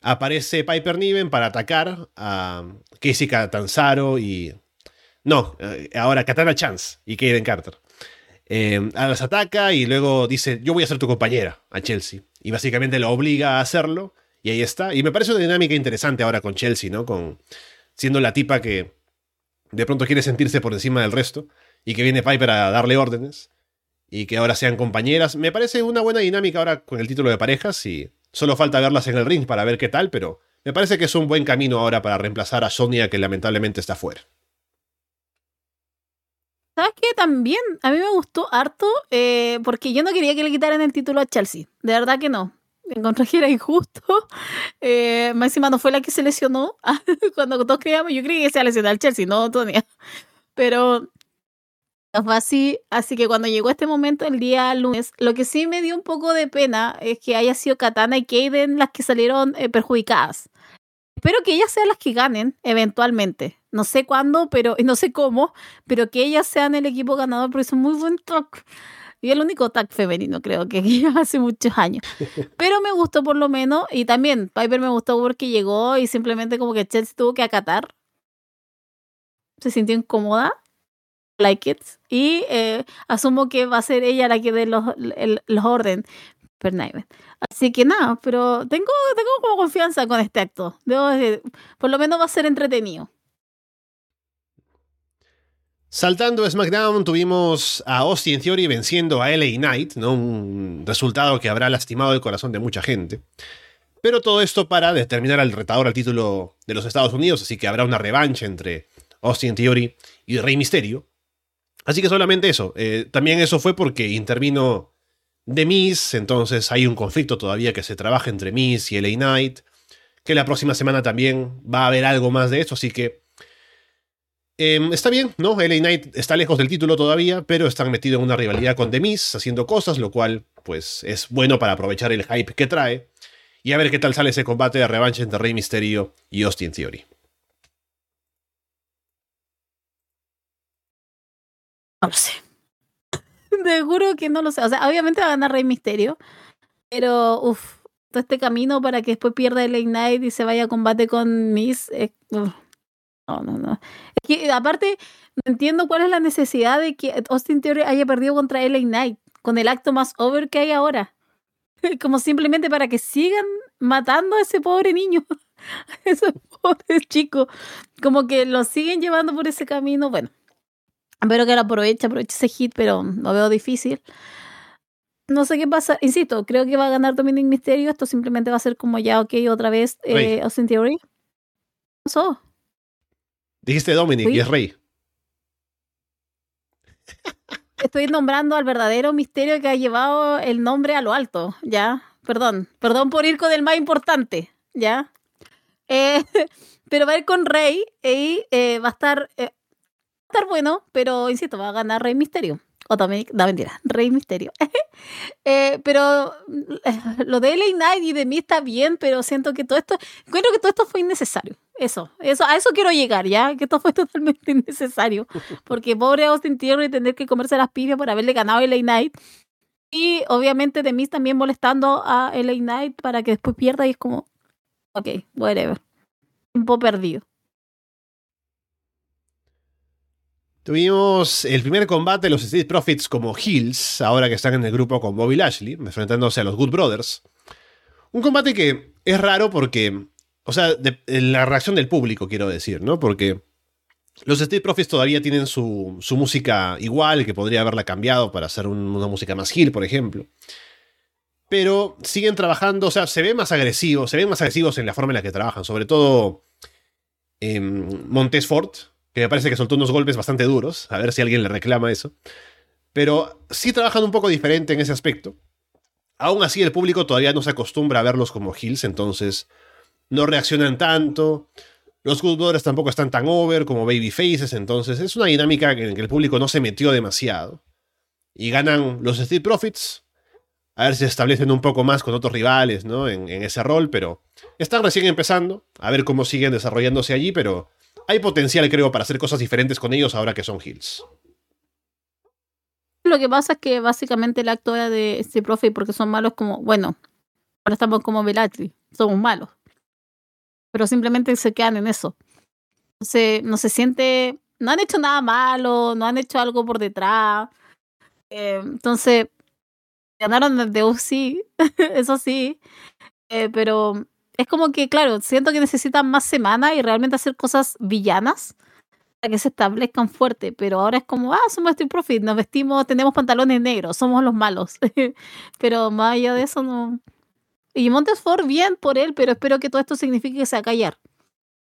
Aparece Piper Niven para atacar a Casey Catanzaro y no, eh, ahora Katana Chance y Kaden Carter. Eh, las ataca y luego dice, yo voy a ser tu compañera a Chelsea. Y básicamente lo obliga a hacerlo. Y ahí está. Y me parece una dinámica interesante ahora con Chelsea, ¿no? Con, siendo la tipa que de pronto quiere sentirse por encima del resto y que viene Piper a darle órdenes y que ahora sean compañeras. Me parece una buena dinámica ahora con el título de parejas y solo falta verlas en el ring para ver qué tal, pero me parece que es un buen camino ahora para reemplazar a Sonia que lamentablemente está fuera. ¿Sabes qué? También a mí me gustó harto eh, porque yo no quería que le quitaran el título a Chelsea. De verdad que no. Encontré que era injusto. Eh, no fue la que se lesionó. Cuando todos creíamos, yo creí que se lesionó al Chelsea, no Tonia. Pero fue así. Así que cuando llegó este momento, el día lunes, lo que sí me dio un poco de pena es que haya sido Katana y Kaden las que salieron eh, perjudicadas. Espero que ellas sean las que ganen eventualmente. No sé cuándo, pero no sé cómo, pero que ellas sean el equipo ganador porque son muy buen tag. Y el único tag femenino, creo que hace muchos años. Pero me gustó por lo menos. Y también Piper me gustó porque llegó y simplemente como que Chelsea tuvo que acatar. Se sintió incómoda. Like it. Y eh, asumo que va a ser ella la que dé los, los orden. Así que nada, pero tengo, tengo como confianza con este acto. Debo decir, por lo menos va a ser entretenido. Saltando a SmackDown, tuvimos a Austin Theory venciendo a LA Knight, ¿no? un resultado que habrá lastimado el corazón de mucha gente. Pero todo esto para determinar al retador al título de los Estados Unidos, así que habrá una revancha entre Austin Theory y Rey Misterio. Así que solamente eso. Eh, también eso fue porque intervino de Miss, entonces hay un conflicto todavía que se trabaja entre Miss y LA Knight, que la próxima semana también va a haber algo más de eso, así que Em, está bien, ¿no? LA Knight está lejos del título todavía, pero están metidos en una rivalidad con The Miz, haciendo cosas, lo cual, pues, es bueno para aprovechar el hype que trae. Y a ver qué tal sale ese combate de revancha entre Rey Mysterio y Austin Theory. No sé. Te juro que no lo sé. O sea, obviamente va a ganar Rey Misterio. Pero, uff, todo este camino para que después pierda el Knight y se vaya a combate con Miss. no, no, no. Es que, aparte, no entiendo cuál es la necesidad de que Austin Theory haya perdido contra LA Knight con el acto más over que hay ahora. Como simplemente para que sigan matando a ese pobre niño, a ese pobre chico. Como que lo siguen llevando por ese camino. Bueno, Espero que lo aproveche, aproveche ese hit, pero lo veo difícil. No sé qué pasa. Insisto, creo que va a ganar Dominic Mysterio. Esto simplemente va a ser como ya, ok, otra vez eh, Austin Theory. ¿Qué pasó? Dijiste Dominic y es Rey. Estoy nombrando al verdadero misterio que ha llevado el nombre a lo alto, ¿ya? Perdón, perdón por ir con el más importante, ¿ya? Eh, pero va a ir con Rey y eh, va a estar eh, estar bueno, pero insisto, va a ganar Rey Misterio. O también, no mentira, Rey Misterio. eh, pero lo de LA Knight y de mí está bien, pero siento que todo esto, encuentro que todo esto fue innecesario. Eso, eso, a eso quiero llegar, ¿ya? Que esto fue totalmente innecesario. Porque pobre Austin Theory tener que comerse las pibias por haberle ganado a LA Knight. Y obviamente de mí también molestando a LA Knight para que después pierda y es como, ok, whatever. Tiempo perdido. Tuvimos el primer combate de los Street Profits como Heels, ahora que están en el grupo con Bobby Lashley, enfrentándose a los Good Brothers. Un combate que es raro porque, o sea, la reacción del público, quiero decir, ¿no? Porque los Street Profits todavía tienen su, su música igual, que podría haberla cambiado para hacer un, una música más heel, por ejemplo. Pero siguen trabajando, o sea, se ven más agresivos, se ven más agresivos en la forma en la que trabajan, sobre todo eh, Montez Ford, que me parece que soltó unos golpes bastante duros, a ver si alguien le reclama eso. Pero sí trabajan un poco diferente en ese aspecto. Aún así, el público todavía no se acostumbra a verlos como heels, entonces no reaccionan tanto. Los Good Brothers tampoco están tan over como Baby Faces, entonces es una dinámica en la que el público no se metió demasiado. Y ganan los Street Profits. A ver si se establecen un poco más con otros rivales, ¿no? En ese rol, pero están recién empezando. A ver cómo siguen desarrollándose allí, pero hay potencial, creo, para hacer cosas diferentes con ellos ahora que son Hills. Lo que pasa es que básicamente el acto era de este profe porque son malos como, bueno, ahora estamos como Velatri, somos malos. Pero simplemente se quedan en eso. Entonces, no se siente, no han hecho nada malo, no han hecho algo por detrás. Eh, entonces, ganaron de UC, eso sí, eh, pero es como que, claro, siento que necesitan más semanas y realmente hacer cosas villanas para que se establezcan fuerte, pero ahora es como, ah, somos Street Profit, nos vestimos, tenemos pantalones negros, somos los malos. pero más allá de eso, no. Y Montesfort, bien por él, pero espero que todo esto signifique que se va a callar.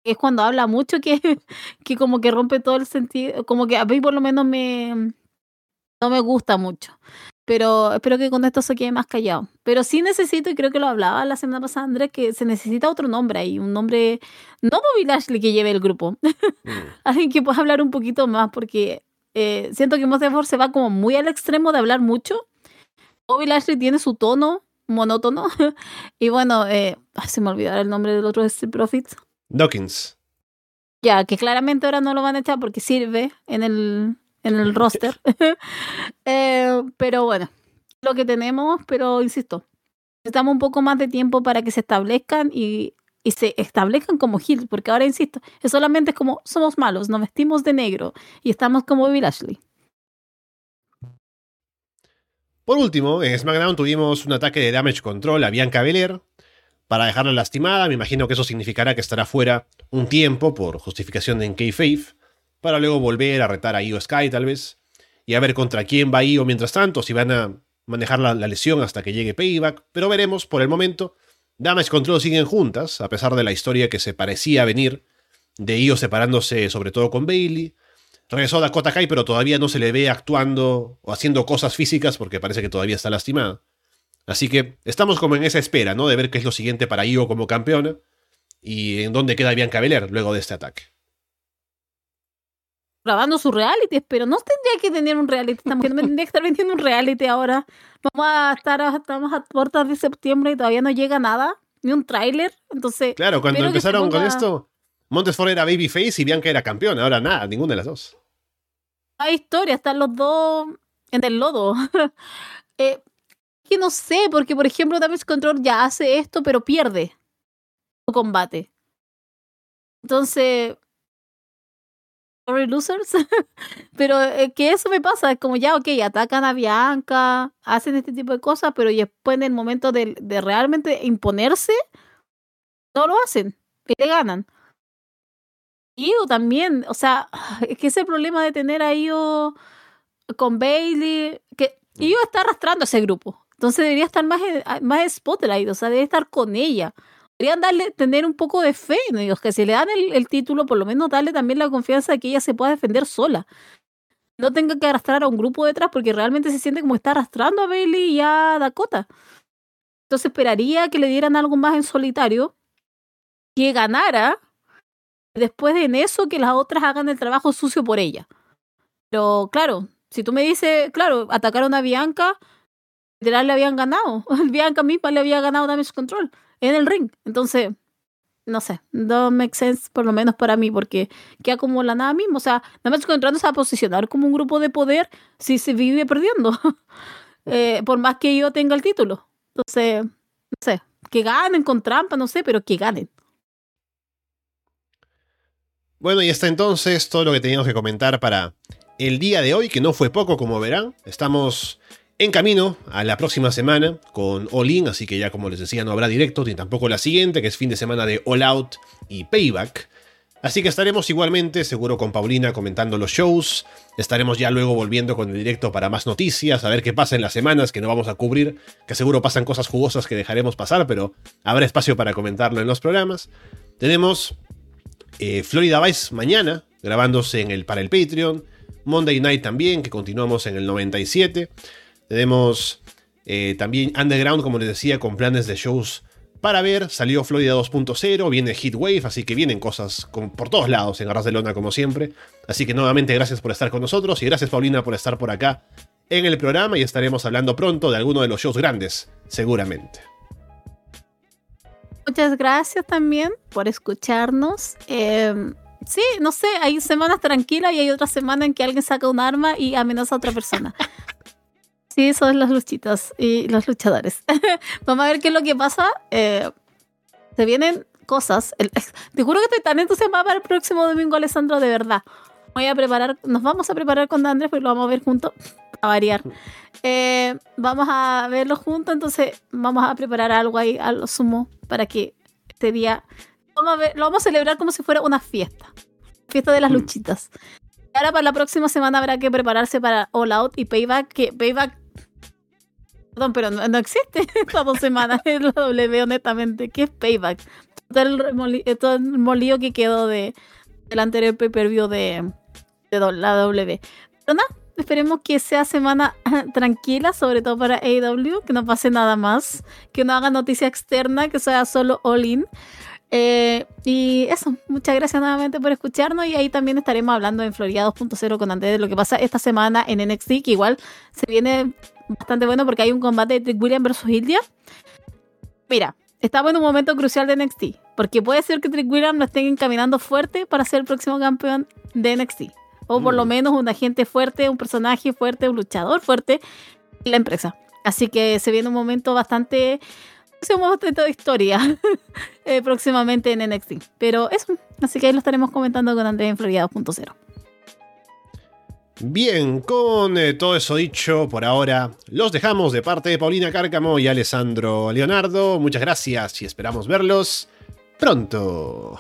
Es cuando habla mucho que, que como que rompe todo el sentido, como que a mí por lo menos me, no me gusta mucho pero espero que con esto se quede más callado. Pero sí necesito, y creo que lo hablaba la semana pasada Andrés, que se necesita otro nombre ahí, un nombre, no Bobby Lashley que lleve el grupo, mm. alguien que pueda hablar un poquito más, porque eh, siento que Monster se va como muy al extremo de hablar mucho. Bobby Lashley tiene su tono monótono, y bueno, eh, se me olvidó el nombre del otro Street Profits. Dawkins. Ya, que claramente ahora no lo van a echar porque sirve en el, en el roster. eh, pero bueno, lo que tenemos, pero insisto, necesitamos un poco más de tiempo para que se establezcan y, y se establezcan como Hills, porque ahora insisto, es solamente como somos malos, nos vestimos de negro y estamos como Bill Ashley. Por último, en SmackDown tuvimos un ataque de damage control a Bianca Belair para dejarla lastimada. Me imagino que eso significará que estará fuera un tiempo por justificación de K-Faith para luego volver a retar a Io Sky tal vez, y a ver contra quién va Io mientras tanto, si van a manejar la, lesión hasta que llegue Payback, pero veremos por el momento. Damage Control siguen juntas, a pesar de la historia que se parecía venir de Io separándose sobre todo con Bailey. Regresó Dakota Kai, pero todavía no se le ve actuando o haciendo cosas físicas porque parece que todavía está lastimada. Así que estamos como en esa espera, ¿no? De ver qué es lo siguiente para Io como campeona y en dónde queda Bianca Belair luego de este ataque. Grabando su reality, pero no tendría que tener un reality. Esta mujer no tendría que estar vendiendo un reality ahora. Vamos a estar, estamos a puertas de septiembre y todavía no llega nada, ni un tráiler. Entonces, Claro, cuando empezaron con esto, Montesfort era babyface y Bianca era campeón. Ahora nada, ninguna de las dos. hay historia, están los dos en el lodo. eh, que no sé, porque por ejemplo Damage Control ya hace esto, pero pierde su combate. Entonces, sorry losers, pero eh, que eso me pasa, es como ya, ok, atacan a Bianca, hacen este tipo de cosas, pero después en el momento de, de realmente imponerse, no lo hacen y le ganan. Io también, o sea, es que ese problema de tener a Io con Bailey, que Io está arrastrando a ese grupo. Entonces debería estar más más spotlight, o sea, debe estar con ella. Deberían darle, tener un poco de fe en ellos, que si le dan el, título, por lo menos darle también la confianza de que ella se pueda defender sola. No tenga que arrastrar a un grupo detrás, porque realmente se siente como está arrastrando a Bailey y a Dakota. Entonces esperaría que le dieran algo más en solitario, que ganara, después de en eso que las otras hagan el trabajo sucio por ella. Pero claro, si tú me dices, claro, atacaron a Bianca, literal le habían ganado. Bianca misma le había ganado Damage Control en el ring. Entonces, no sé, no make sense, por lo menos para mí, porque queda como la nada mismo. O sea, Damage Control no se va a posicionar como un grupo de poder si se vive perdiendo. eh, por más que yo tenga el título. Entonces, no sé, que ganen con trampa, no sé, pero que ganen. Bueno, y hasta entonces todo lo que teníamos que comentar para el día de hoy, que no fue poco como verán. Estamos en camino a la próxima semana con All In, así que ya como les decía no habrá directo, ni tampoco la siguiente, que es fin de semana de All Out y Payback. Así que estaremos igualmente, seguro con Paulina comentando los shows. Estaremos ya luego volviendo con el directo para más noticias, a ver qué pasa en las semanas que no vamos a cubrir, que seguro pasan cosas jugosas que dejaremos pasar, pero habrá espacio para comentarlo en los programas. Tenemos eh, Florida Vice mañana, grabándose en el, para el Patreon. Monday Night también, que continuamos en el 97. Tenemos eh, también Underground, como les decía, con planes de shows para ver. Salió Florida 2.0, viene Heatwave, así que vienen cosas con- por todos lados en Arras de Lona, como siempre. Así que nuevamente gracias por estar con nosotros y gracias Paulina por estar por acá en el programa y estaremos hablando pronto de alguno de los shows grandes, seguramente. Muchas gracias también por escucharnos. Eh, sí, no sé, hay semanas tranquilas y hay otras semanas en que alguien saca un arma y amenaza a otra persona. Sí, son las luchitas y los luchadores. Vamos a ver qué es lo que pasa. Eh, se vienen cosas. El- te juro que estoy tan entusiasmada para el próximo domingo, Alessandro, de verdad. Voy a preparar, nos vamos a preparar con Andrés, porque lo vamos a ver juntos, a variar. Eh, vamos a verlo juntos, entonces vamos a preparar algo ahí a lo sumo para que este día vamos a ver, lo vamos a celebrar como si fuera una fiesta. Fiesta de las Mm. luchitas. Y ahora para la próxima semana habrá que prepararse para All Out y Payback, que Payback Perdón, pero no, no existe estas dos semanas en la W, honestamente. ¿Qué es Payback? Todo el, remoli- eh, todo el molío que quedó de, del anterior pay-per-view de, de la W. Pero nada, esperemos que sea semana tranquila, sobre todo para AW, que no pase nada más, que no haga noticia externa, que sea solo all-in. Eh, y eso, muchas gracias nuevamente por escucharnos y ahí también estaremos hablando en Florida 2.0 con Andrés de lo que pasa esta semana en NXT, que igual se viene bastante bueno porque hay un combate de Trick William versus Hildia. Mira, estamos en un momento crucial de NXT, porque puede ser que Trick William lo estén encaminando fuerte para ser el próximo campeón de NXT. O por lo Mm. menos un agente fuerte, un personaje fuerte, un luchador fuerte en la empresa. Así que se viene un momento bastante momento de historia eh, próximamente en NXT. Pero eso, así que ahí lo estaremos comentando con Andrés en Florida 2.0. Bien, con eh, todo eso dicho, por ahora los dejamos de parte de Paulina Cárcamo y Alessandro Leonardo. Muchas gracias y esperamos verlos pronto.